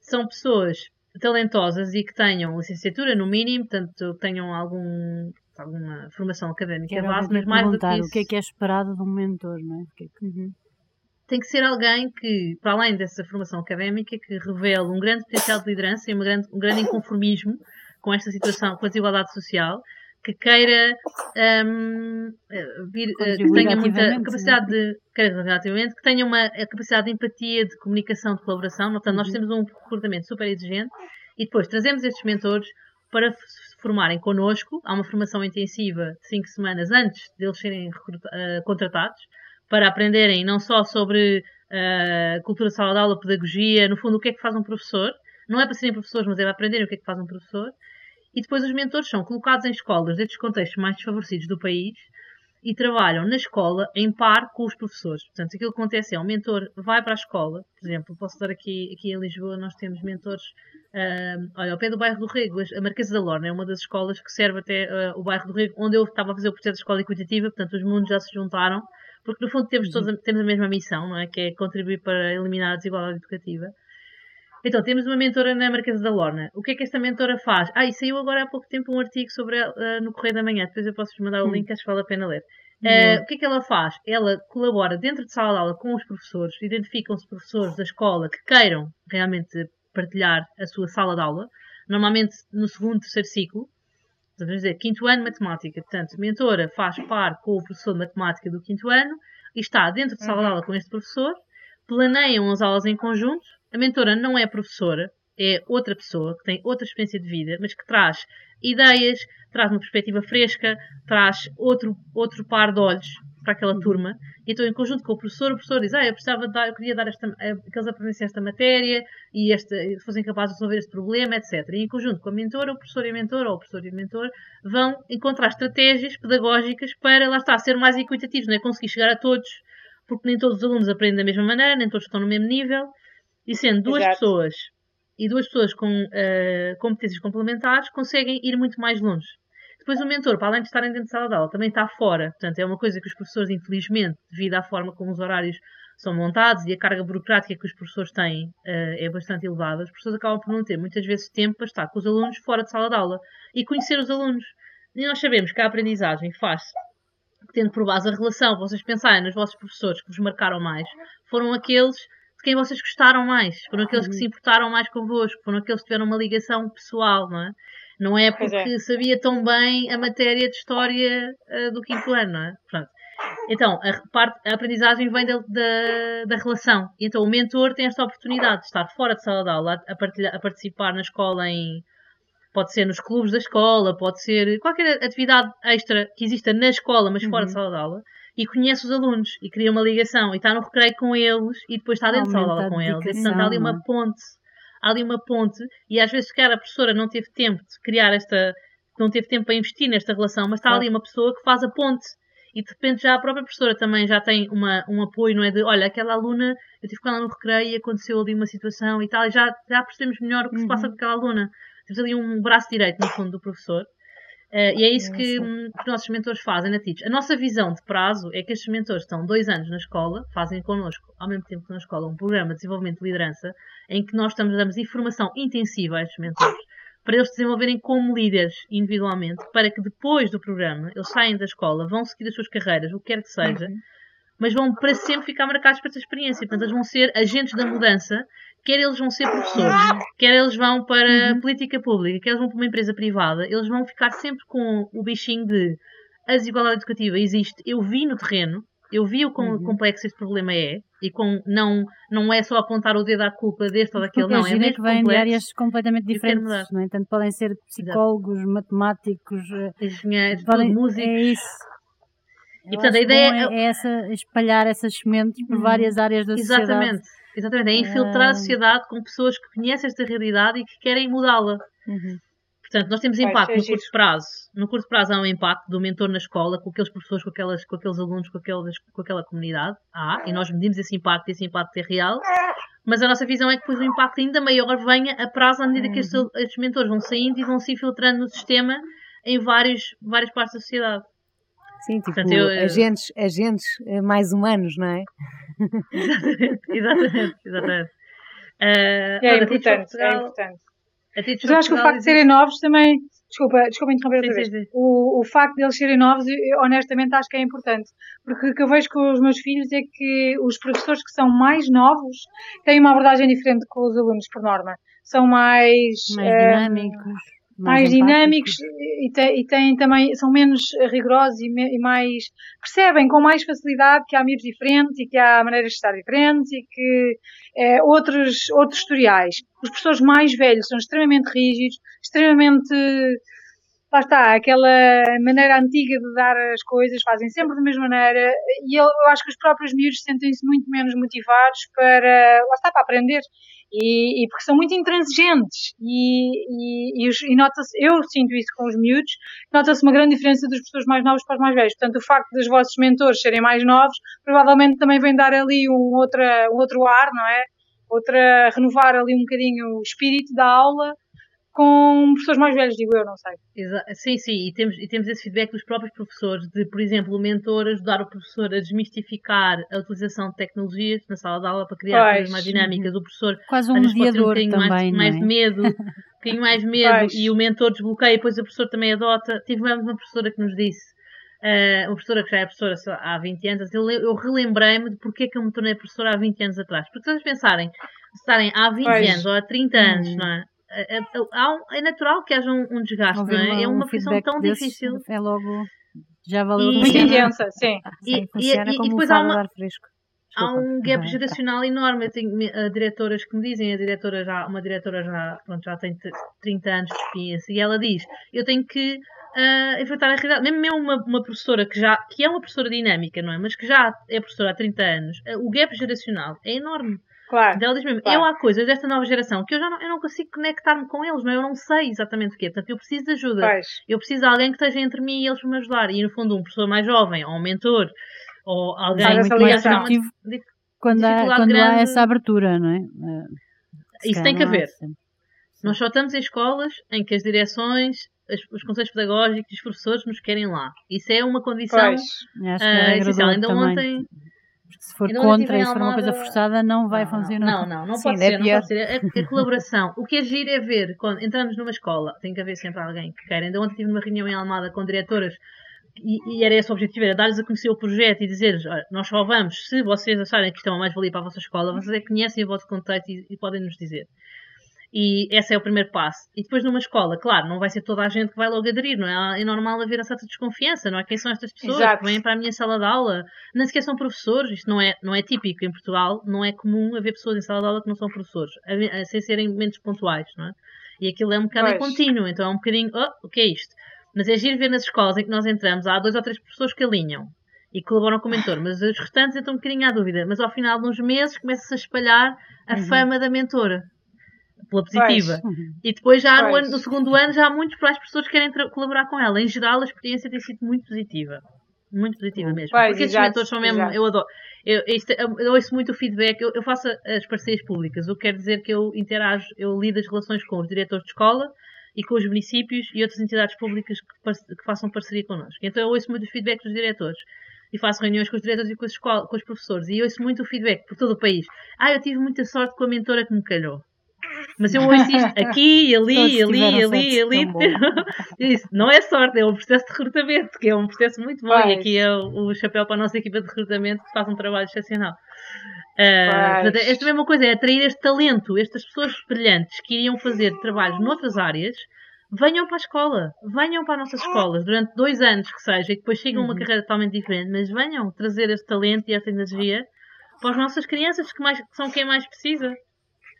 [SPEAKER 4] são pessoas talentosas e que tenham licenciatura, no mínimo, portanto, tenham algum, alguma formação académica base, mas mais do que isso.
[SPEAKER 1] O que é que é esperado de um mentor, não é? Que é que... Uhum
[SPEAKER 4] tem que ser alguém que, para além dessa formação académica, que revele um grande potencial de liderança e grande, um grande inconformismo com esta situação, com a desigualdade social, que queira um, vir, eh, que tenha muita capacidade de relativamente, que tenha uma capacidade de empatia, de comunicação, de colaboração. Portanto, nós uhum. temos um recrutamento super exigente e depois trazemos estes mentores para se formarem connosco. Há uma formação intensiva de 5 semanas antes de eles serem uh, contratados para aprenderem não só sobre uh, cultura aula, pedagogia, no fundo, o que é que faz um professor. Não é para serem professores, mas é para aprenderem o que é que faz um professor. E depois os mentores são colocados em escolas destes contextos mais desfavorecidos do país e trabalham na escola em par com os professores. Portanto, aquilo que acontece é o mentor vai para a escola, por exemplo, posso dar aqui, aqui em Lisboa, nós temos mentores, uh, olha, ao pé do bairro do Rego, a Marquesa da Lorna é uma das escolas que serve até uh, o bairro do Rego, onde eu estava a fazer o projeto de escola equitativa, portanto, os mundos já se juntaram, porque no fundo temos, todos a, temos a mesma missão, não é? Que é contribuir para eliminar a desigualdade educativa. Então, temos uma mentora na Marquesa da Lorna. O que é que esta mentora faz? Ah, e saiu agora há pouco tempo um artigo sobre ela uh, no Correio da Manhã. Depois eu posso-vos mandar o hum. link, acho que vale a pena ler. Uh, o que é que ela faz? Ela colabora dentro de sala de aula com os professores, identificam-se professores da escola que queiram realmente partilhar a sua sala de aula, normalmente no segundo, terceiro ciclo. Vamos dizer, quinto ano matemática. Portanto, mentora faz par com o professor de matemática do quinto ano e está dentro de sala de uhum. aula com este professor, planeiam as aulas em conjunto a mentora não é professora, é outra pessoa que tem outra experiência de vida, mas que traz ideias, traz uma perspectiva fresca, traz outro, outro par de olhos para aquela turma. Então, em conjunto com o professor, o professor diz: Ah, eu, precisava dar, eu queria dar esta, eh, que eles aprendessem esta matéria e esta, fossem capazes de resolver este problema, etc. E em conjunto com a mentora, o professor e a mentora, ou o professor e a mentor, vão encontrar estratégias pedagógicas para, lá está, ser mais equitativos, não é? Conseguir chegar a todos, porque nem todos os alunos aprendem da mesma maneira, nem todos estão no mesmo nível. E sendo duas Exato. pessoas e duas pessoas com uh, competências complementares conseguem ir muito mais longe. Depois o mentor, para além de estarem dentro de sala de aula, também está fora. Portanto, é uma coisa que os professores, infelizmente, devido à forma como os horários são montados e a carga burocrática que os professores têm uh, é bastante elevada, os professores acabam por não ter muitas vezes tempo para estar com os alunos fora de sala de aula e conhecer os alunos. E nós sabemos que a aprendizagem faz-se tendo por base a relação, vocês pensarem nos vossos professores que vos marcaram mais, foram aqueles de quem vocês gostaram mais, foram aqueles uhum. que se importaram mais convosco, foram aqueles que tiveram uma ligação pessoal, não é? Não é porque é. sabia tão bem a matéria de história uh, do quinto ano, não é? Pronto. Então, a, parte, a aprendizagem vem da, da, da, relação. Então, o mentor tem esta oportunidade de estar fora de sala de aula, a, a participar na escola em. Pode ser nos clubes da escola, pode ser qualquer atividade extra que exista na escola, mas fora uhum. de sala de aula e conhece os alunos e cria uma ligação e está no recreio com eles e depois está dentro da aula com eles. E, portanto, há ali uma ponte, há ali uma ponte e às vezes, se a professora não teve tempo de criar esta, não teve tempo para investir nesta relação, mas está claro. ali uma pessoa que faz a ponte e de repente já a própria professora também já tem uma, um apoio, não é? De olha, aquela aluna, eu tive com ela no recreio e aconteceu ali uma situação e tal, e já, já percebemos melhor o que uhum. se passa com aquela aluna. Temos ali um braço direito, no fundo, do professor. Uh, e é isso que, hum, que os nossos mentores fazem na TITS. A nossa visão de prazo é que estes mentores estão dois anos na escola, fazem connosco, ao mesmo tempo que na escola, um programa de desenvolvimento de liderança, em que nós estamos, damos informação intensiva a estes mentores, para eles se desenvolverem como líderes individualmente, para que depois do programa eles saem da escola, vão seguir as suas carreiras, o que quer que seja, uhum. mas vão para sempre ficar marcados por essa experiência. Portanto, eles vão ser agentes da mudança quer eles vão ser professores, quer eles vão para uhum. política pública, quer eles vão para uma empresa privada, eles vão ficar sempre com o bichinho de a desigualdade educativa existe, eu vi no terreno, eu vi o quão uhum. complexo este problema é, e com não, não é só apontar o dedo à culpa deste ou daquele, não, é mesmo
[SPEAKER 1] que vêm de áreas completamente diferentes, no entanto podem ser psicólogos, Exato. matemáticos, eh,
[SPEAKER 4] engenheiros, podem, músicos. É
[SPEAKER 1] isso. E, portanto, a ideia é, é, essa, espalhar essas sementes por uhum. várias áreas da
[SPEAKER 4] Exatamente.
[SPEAKER 1] sociedade.
[SPEAKER 4] Exatamente. Exatamente, é infiltrar a sociedade com pessoas que conhecem esta realidade e que querem mudá-la. Uhum. Portanto, nós temos impacto no curto prazo. No curto prazo há um impacto do mentor na escola, com aqueles professores, com, aquelas, com aqueles alunos, com, aqueles, com aquela comunidade. Há, e nós medimos esse impacto, e esse impacto é real. Mas a nossa visão é que depois o impacto ainda maior venha a prazo à medida que estes, uhum. estes mentores vão saindo e vão se infiltrando no sistema em vários, várias partes da sociedade.
[SPEAKER 2] Sim, tipo Portanto, eu, agentes, agentes eh, mais humanos, não é?
[SPEAKER 4] exatamente, exatamente. exatamente.
[SPEAKER 3] Uh, é, importante, é importante. Mas eu acho que o facto de serem novos também. Desculpa, desculpa interromper outra vez. Sim, sim. O, o facto de eles serem novos, eu, honestamente, acho que é importante. Porque o que eu vejo com os meus filhos é que os professores que são mais novos têm uma abordagem diferente com os alunos, por norma. São mais.
[SPEAKER 1] Mais um, dinâmicos
[SPEAKER 3] mais, mais dinâmicos e, te, e, têm também, são menos rigorosos e, me, e, mais, percebem com mais facilidade que há miúdos diferentes e que há maneiras de estar diferentes e que é, outros, outros historiais. Os professores mais velhos são extremamente rígidos, extremamente lá está, aquela maneira antiga de dar as coisas, fazem sempre da mesma maneira, e eu, eu acho que os próprios miúdos sentem-se muito menos motivados para, lá está, para aprender. E, e, porque são muito intransigentes e, e, e, nota-se, eu sinto isso com os miúdos, nota-se uma grande diferença dos professores mais novos para os mais velhos. Portanto, o facto dos vossos mentores serem mais novos, provavelmente também vem dar ali um, outra, um outro ar, não é? Outra, renovar ali um bocadinho o espírito da aula com pessoas mais velhas, digo eu, não sei.
[SPEAKER 4] Exa sim, sim, e temos, e temos esse feedback dos próprios professores, de, por exemplo, o mentor ajudar o professor a desmistificar a utilização de tecnologias na sala de aula para criar pois. coisas mais dinâmicas. O professor
[SPEAKER 1] quase um mediador um bocadinho também,
[SPEAKER 4] mais, mais
[SPEAKER 1] é?
[SPEAKER 4] de medo, um bocadinho mais medo, pois. e o mentor desbloqueia, e depois o professor também adota. Tivemos uma professora que nos disse, uh, uma professora que já é professora há 20 anos, eu, eu relembrei-me de porque é que eu me tornei professora há 20 anos atrás. Porque se vocês pensarem, estarem há 20 pois. anos ou há 30 anos, hum. não é? É, é, é, é natural que haja um, um desgaste, não é? Uma, é uma um função tão difícil.
[SPEAKER 1] É logo. Já valeu
[SPEAKER 3] e, Muito intensa, sim.
[SPEAKER 1] E, e, e, depois há uma,
[SPEAKER 4] há um gap geracional enorme. Eu tenho uh, diretoras que me dizem, a diretora já, uma diretora já, pronto, já tem 30 anos de experiência, e ela diz: Eu tenho que uh, enfrentar a realidade. Mesmo uma, uma professora que já que é uma professora dinâmica, não é? Mas que já é professora há 30 anos, uh, o gap geracional é enorme.
[SPEAKER 3] Claro.
[SPEAKER 4] Então ela diz mesmo, claro. eu há coisas desta nova geração que eu já não, eu não consigo conectar-me com eles, não, é? eu não sei exatamente o que é. Portanto, eu preciso de ajuda.
[SPEAKER 3] Pois.
[SPEAKER 4] Eu preciso de alguém que esteja entre mim e eles para me ajudar. E no fundo, um professor mais jovem, ou um mentor, ou alguém
[SPEAKER 1] Mas muito mais ativo quando, há, quando há essa abertura, não é?
[SPEAKER 4] Se Isso tem que haver. Nós só estamos em escolas em que as direções, os conselhos pedagógicos e os professores nos querem lá. Isso é uma condição
[SPEAKER 1] pois. uh, essencial. Ainda também. ontem se for contra e se for uma coisa forçada, não vai
[SPEAKER 4] não,
[SPEAKER 1] funcionar.
[SPEAKER 4] Não, não, não, Sim, pode, é ser, não pode ser. A, a, colaboração. o que é giro é ver, quando entramos numa escola, tem que haver sempre alguém que quer. Ainda ontem tive uma reunião em Almada com diretoras e, e, era esse o objetivo, era dar-lhes a conhecer o projeto e dizer nós só vamos se vocês acharem que isto é uma mais-valia para a vossa escola, vocês é que conhecem o vosso contexto e, e podem nos dizer. E esse é o primeiro passo. E depois numa escola, claro, não vai ser toda a gente que vai logo aderir, não é? É normal haver essa desconfiança, não é? Quem são estas pessoas Exato. que vêm para a minha sala de aula? Nem sequer são professores, isto não é, não é típico em Portugal, não é comum haver pessoas em sala de aula que não são professores, sem serem momentos pontuais, não é? E aquilo é um bocado contínuo, então é um bocadinho, oh, o que é isto? Mas é giro ver nas escolas em que nós entramos, há dois ou três pessoas que alinham e colaboram com o mentor, mas os restantes entram um bocadinho à dúvida. Mas ao final de uns meses começa-se a espalhar a uhum. fama da mentora pela positiva. Pois. E depois já no, ano, no, segundo ano já há muitos mais pessoas que querem colaborar com ela. Em geral a experiência tem sido muito positiva. Muito positiva mesmo. Pois, Porque esses mentores são mesmo, exato. eu adoro. Eu, isto, eu, ouço muito o feedback, eu, eu, faço as parcerias públicas, o que quer dizer que eu interajo, eu lido as relações com os diretores de escola e com os municípios e outras entidades públicas que, que façam parceria connosco. Então eu ouço muito o feedback dos diretores e faço reuniões com os diretores e com, escola, com os professores e ouço muito o feedback por todo o país. Ah, eu tive muita sorte com a mentora que me calhou. Mas eu ouço isto aqui, ali, ali, ali, ali. Isso não é sorte, é um processo de recrutamento, que é um processo muito bom. E aqui é o, chapéu para a nossa equipa de recrutamento que faz um trabalho excepcional. Uh, portanto, esta mesma coisa é atrair este talento, estas pessoas brilhantes que iriam fazer trabalhos noutras áreas, venham para a escola, venham para as nossas escolas durante dois anos que seja, e depois chegam uhum. uma carreira totalmente diferente, mas venham trazer este talento e esta energia para as nossas crianças que, mais, que são quem mais precisa.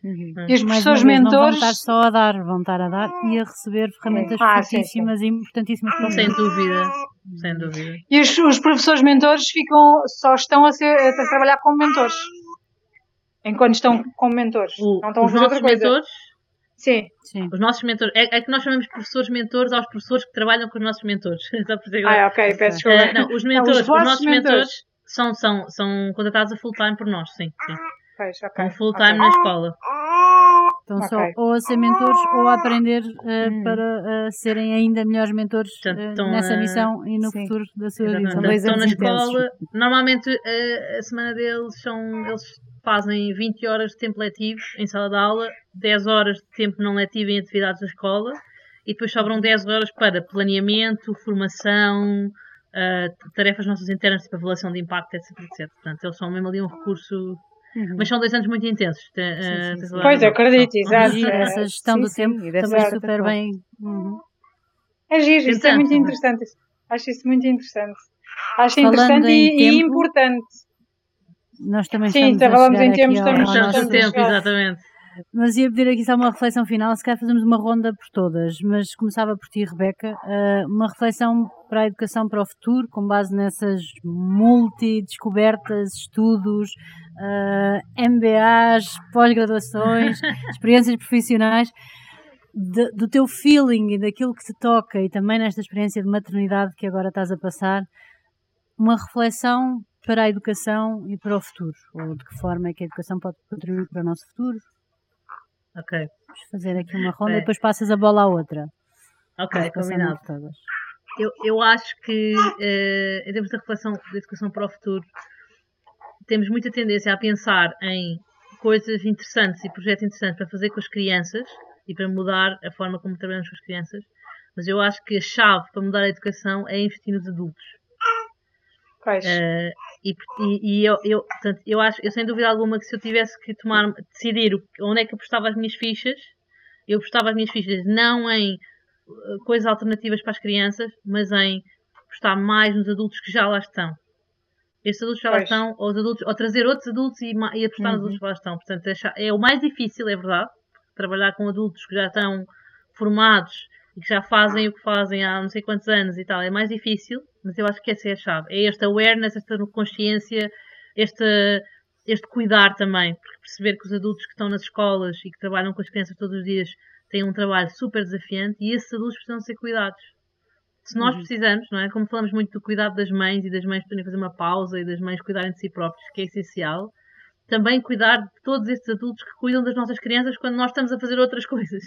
[SPEAKER 3] Uhum. E os professores mentores. Não
[SPEAKER 1] vão estar só a dar, vão estar a dar e a receber ferramentas ah, fortíssimas sim, sim. e importantíssimas para
[SPEAKER 4] Sem dúvida, sem dúvida.
[SPEAKER 3] E os, os, professores mentores ficam, só estão a, ser, a trabalhar como mentores. Enquanto estão como mentores. O, não estão
[SPEAKER 4] os a fazer nossos mentores?
[SPEAKER 3] Sim.
[SPEAKER 4] sim. Os nossos mentores. É, é, que nós chamamos professores mentores aos professores que trabalham com os nossos mentores.
[SPEAKER 3] Só por ah, ok, peço desculpa.
[SPEAKER 4] Uh, não, os mentores, não, os, os nossos mentores, mentores são, são, são contratados a full time por nós, sim. sim.
[SPEAKER 3] Pois, okay.
[SPEAKER 4] Um full time okay. na escola.
[SPEAKER 1] Estão okay. só ou a ser mentores ou a aprender uh, hum. para uh, serem ainda melhores mentores uh, nessa missão e no sim. futuro da sua vida.
[SPEAKER 4] Estão na escola, normalmente a semana deles são, eles fazem 20 horas de tempo letivo em sala de aula, 10 horas de tempo não letivo em atividades da escola e depois sobram 10 horas para planeamento, formação, tarefas nossas internas, tipo avaliação de impacto, etc, etc. Portanto, eles são mesmo ali um recurso Uhum. Mas são dois anos muito intensos. Sim,
[SPEAKER 3] sim, sim. Pois, eu acredito, exato.
[SPEAKER 1] E essa gestão do tempo também super bem. Uhum.
[SPEAKER 3] É giro, isso é muito interessante. Acho isso muito interessante. Acho Falando interessante e, tempo, e, importante.
[SPEAKER 1] Nós também Sim, estamos falamos em tempos,
[SPEAKER 4] estamos, estamos, tempo, exatamente.
[SPEAKER 1] Mas ia pedir aqui só uma reflexão final, se calhar fazemos uma ronda por todas, mas começava por ti, Rebeca, uh, uma reflexão para a educação para o futuro, com base nessas multi-descobertas, estudos, uh, MBAs, pós-graduações, experiências profissionais, de, do teu feeling e daquilo que te toca e também nesta experiência de maternidade que agora estás a passar, uma reflexão para a educação e para o futuro, ou de que forma é que a educação pode contribuir para o nosso futuro,
[SPEAKER 4] Ok.
[SPEAKER 1] Vamos fazer aqui uma ronda é. e depois passas a bola à outra.
[SPEAKER 4] Ok, combinado. Eu, eu acho que, uh, em termos da reflexão da educação para o futuro, temos muita tendência a pensar em coisas interessantes e projetos interessantes para fazer com as crianças e para mudar a forma como trabalhamos com as crianças, mas eu acho que a chave para mudar a educação é investir nos adultos. Uh, e, e, eu, eu, portanto, eu acho, eu sem dúvida alguma que se eu tivesse que tomar, decidir onde é que eu apostava as minhas fichas, eu apostava as minhas fichas não em uh, coisas alternativas para as crianças, mas em apostar mais nos adultos que já lá estão. Estes adultos já lá estão, ou, os adultos, ou trazer outros adultos e, e apostar uhum. nos adultos que lá estão. Portanto, é, é o mais difícil, é verdade, trabalhar com adultos que já estão formados e que já fazem o que fazem há não sei quantos anos e tal, é mais difícil, mas eu acho que essa é a chave. É esta awareness, esta consciência, este, este cuidar também, porque perceber que os adultos que estão nas escolas e que trabalham com as crianças todos os dias têm um trabalho super desafiante e esses adultos precisam ser cuidados. Se nós uhum. precisamos, não é? Como falamos muito do cuidado das mães e das mães poderem fazer uma pausa e das mães cuidarem de si próprios, que é essencial, também cuidar de todos estes adultos que cuidam das nossas crianças quando nós estamos a fazer outras coisas,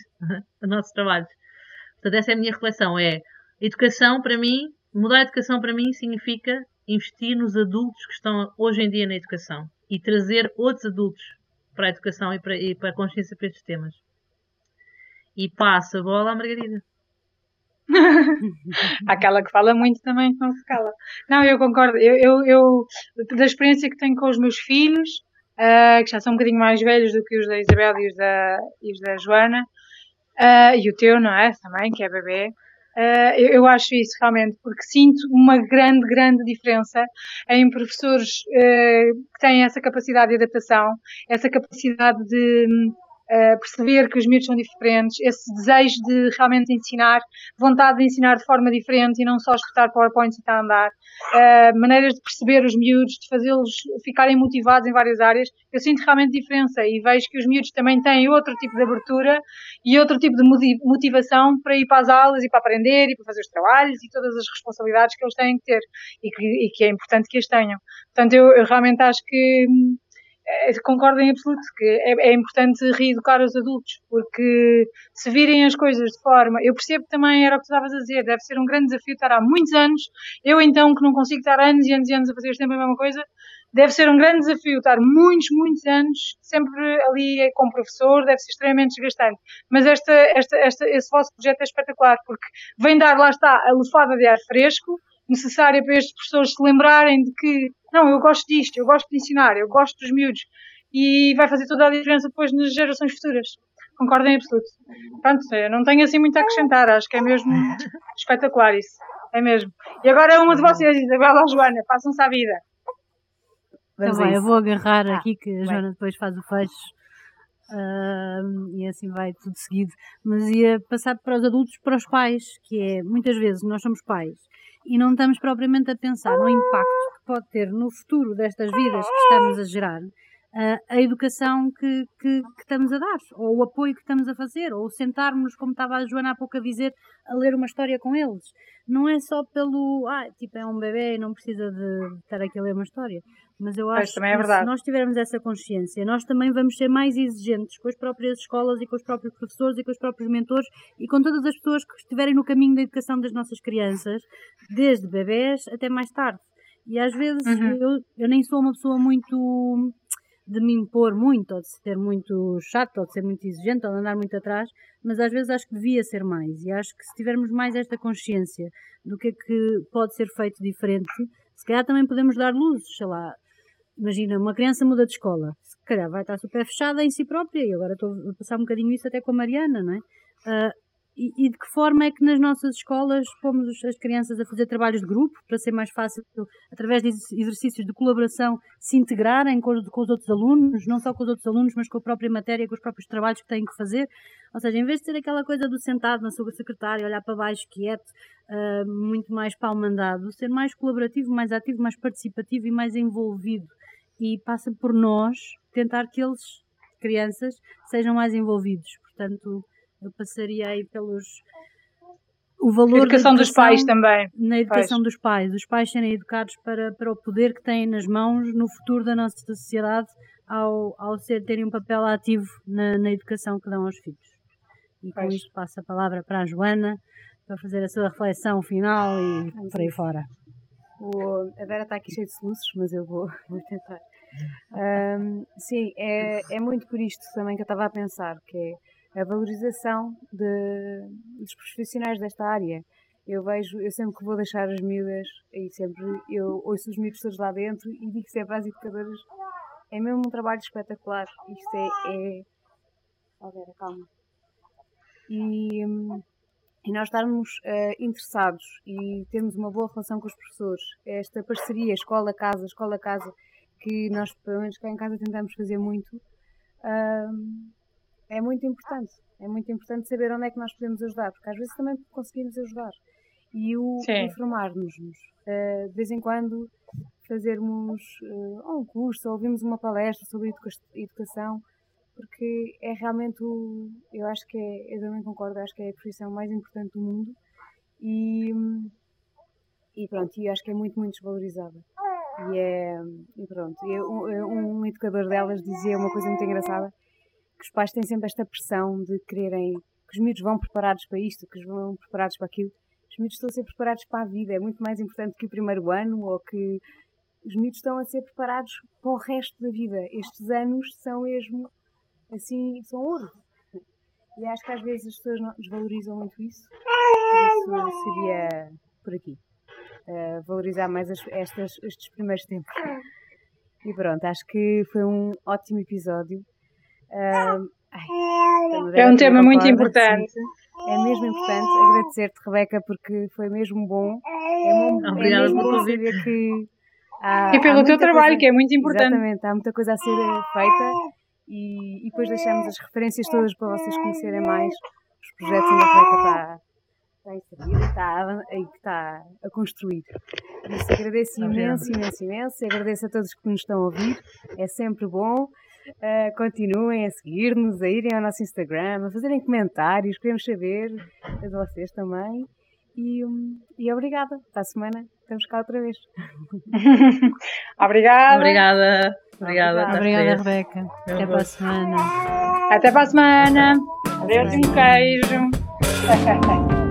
[SPEAKER 4] os nossos trabalhos. Portanto, essa é a minha reflexão. É educação para mim, mudar a educação para mim significa investir nos adultos que estão hoje em dia na educação e trazer outros adultos para a educação e para, e para a consciência para estes temas. E passa a bola à Margarida.
[SPEAKER 3] Aquela que fala muito também não se cala. Não, eu concordo. Eu, eu, eu da experiência que tenho com os meus filhos, uh, que já são um bocadinho mais velhos do que os da Isabel e os da, e os da Joana, Uh, e o teu, não é? Também, que é bebê. Uh, eu, eu, acho isso realmente, porque sinto uma grande, grande diferença em professores que têm essa capacidade de adaptação, essa capacidade de uh, perceber que os miúdos são diferentes, esse desejo de realmente ensinar, vontade de ensinar de forma diferente e não só escutar PowerPoints e estar a andar, uh, maneiras de perceber os miúdos, de fazê-los ficarem motivados em várias áreas. Eu sinto realmente diferença e vejo que os miúdos também têm outro tipo de abertura e outro tipo de motivação para ir para as aulas e para aprender e para fazer os trabalhos e todas as responsabilidades que eles têm que ter e que, e que é importante que as tenham. Portanto, eu, eu realmente acho que é, concordo em absoluto que é, é, importante reeducar os adultos, porque se virem as coisas de forma. Eu percebo também, era o que tu estavas a dizer, deve ser um grande desafio estar há muitos anos. Eu, então, que não consigo estar anos e anos e anos a fazer sempre a mesma coisa, deve ser um grande desafio estar muitos, muitos anos sempre ali com o professor, deve ser extremamente desgastante. Mas esta, esta, esta, esse vosso projeto é espetacular, porque vem dar, lá está, a lefada de ar fresco necessária para estes professores se lembrarem de que não, eu gosto disto, eu gosto de ensinar, eu gosto dos miúdos e vai fazer toda a diferença depois nas gerações futuras. Concordo em absoluto. Pronto, eu não tenho assim muito a acrescentar, acho que é mesmo espetacular isso. É mesmo. E agora é uma de vocês, Isabela ou Joana, façam-se à vida.
[SPEAKER 1] Então vai, eu vou agarrar ah, aqui que a Joana depois faz o fecho uh, e assim vai tudo seguido. Mas ia passar para os adultos, para os pais, que é muitas vezes nós somos pais e não estamos propriamente a pensar no impacto que pode ter no futuro destas vidas que estamos a gerar uh, a educação que, que, que, estamos a dar, ou o apoio que estamos a fazer, ou sentarmos, como estava a Joana há pouco a dizer, a ler uma história com eles. Não é só pelo, ah, tipo, é um bebê e não precisa de estar aqui a ler uma história. Mas eu acho
[SPEAKER 3] é
[SPEAKER 1] que se nós tivermos essa consciência, nós também vamos ser mais exigentes com as próprias escolas e com os próprios professores e com os próprios mentores e com todas as pessoas que estiverem no caminho da educação das nossas crianças, desde bebés até mais tarde. E às vezes uhum. eu, eu nem sou uma pessoa muito de me impor muito, ou de ser muito chato, ou de ser muito exigente, ou de andar muito atrás, mas às vezes acho que devia ser mais. E acho que se tivermos mais esta consciência do que é que pode ser feito diferente, se calhar também podemos dar luzes, sei lá, Imagina, uma criança muda de escola, se calhar vai estar super fechada em si própria, e agora estou a passar um bocadinho isso até com a Mariana, não é? Uh, e, e, de que forma é que nas nossas escolas pomos as crianças a fazer trabalhos de grupo para ser mais fácil, através de exercícios de colaboração, se integrarem com, com os outros alunos, não só com os outros alunos, mas com a própria matéria, com os próprios trabalhos que têm que fazer. Ou seja, em vez de ser aquela coisa do sentado na sua secretária, olhar para baixo quieto, uh, muito mais palmandado, ser mais colaborativo, mais ativo, mais participativo e mais envolvido. E passa por nós tentar que eles, crianças, sejam mais envolvidos. Portanto, eu passaria aí pelos. O valor
[SPEAKER 3] educação, educação dos pais também.
[SPEAKER 1] Na educação dos pais. Os pais serem educados para, para o poder que têm nas mãos no futuro da nossa sociedade ao, ao ser, terem um papel ativo na, na educação que dão aos filhos. E com isto passo a palavra para a Joana para fazer a sua reflexão final e por aí fora.
[SPEAKER 2] O, a Vera está aqui cheia de soluços, mas eu vou, vou tentar. Um, sim, é, é muito por isto também que eu estava a pensar, que é a valorização de, dos profissionais desta área. Eu vejo, eu sempre que vou deixar as miúdas, e sempre eu ouço os miúdos todos lá dentro e digo sempre às educadoras, é mesmo um trabalho espetacular. Isto é. é... Vera, calma. E, e nós estarmos uh, interessados e termos uma boa relação com os professores, esta parceria escola-casa, escola-casa, que nós, pelo menos cá em casa, tentamos fazer muito. Uh, é muito importante. É muito importante saber onde é que nós podemos ajudar, porque às vezes também conseguimos ajudar. E o informar-nos. Uh, de vez em quando fazermos uh, um curso ou ouvirmos uma palestra sobre educa educação, porque é realmente o. Eu acho que é. Eu também concordo, acho que é a profissão mais importante do mundo e. E pronto, eu acho que é muito, muito desvalorizada. E é. E pronto, eu, um, um educador delas dizia uma coisa muito engraçada que os pais têm sempre esta pressão de quererem que os miúdos vão preparados para isto, que os vão preparados para aquilo. Os miúdos estão a ser preparados para a vida, é muito mais importante que o primeiro ano ou que os miúdos estão a ser preparados para o resto da vida. Estes anos são mesmo assim, são ouro. E acho que às vezes as pessoas não desvalorizam muito isso. Por isso seria por aqui. Uh, valorizar mais as, estas, estes primeiros tempos. E pronto, acho que foi um ótimo episódio.
[SPEAKER 3] Uh, ai, é um tema muito importante. Sim.
[SPEAKER 2] É mesmo importante agradecer-te, Rebeca, porque foi mesmo bom. É,
[SPEAKER 4] bom, Obrigada é mesmo bom
[SPEAKER 3] saber que. Há, e pelo teu trabalho, coisa, que é muito importante.
[SPEAKER 2] Exatamente, há muita coisa a ser feita e, e depois deixamos as referências todas para vocês conhecerem mais os projetos onde a Rebeca está, está inserida e está, está a construir. Por isso agradeço imenso, imenso, imenso. Agradeço a todos que nos estão a ouvir. É sempre bom. Uh, continuem a seguir-nos, a irem ao nosso Instagram, a fazerem comentários, queremos saber de vocês também. E, um, e obrigada. Para a semana estamos cá outra vez.
[SPEAKER 3] obrigada.
[SPEAKER 4] Obrigada. Obrigada,
[SPEAKER 1] obrigada Rebeca. Até para a semana.
[SPEAKER 3] Até para a semana. Adeus e um queijo.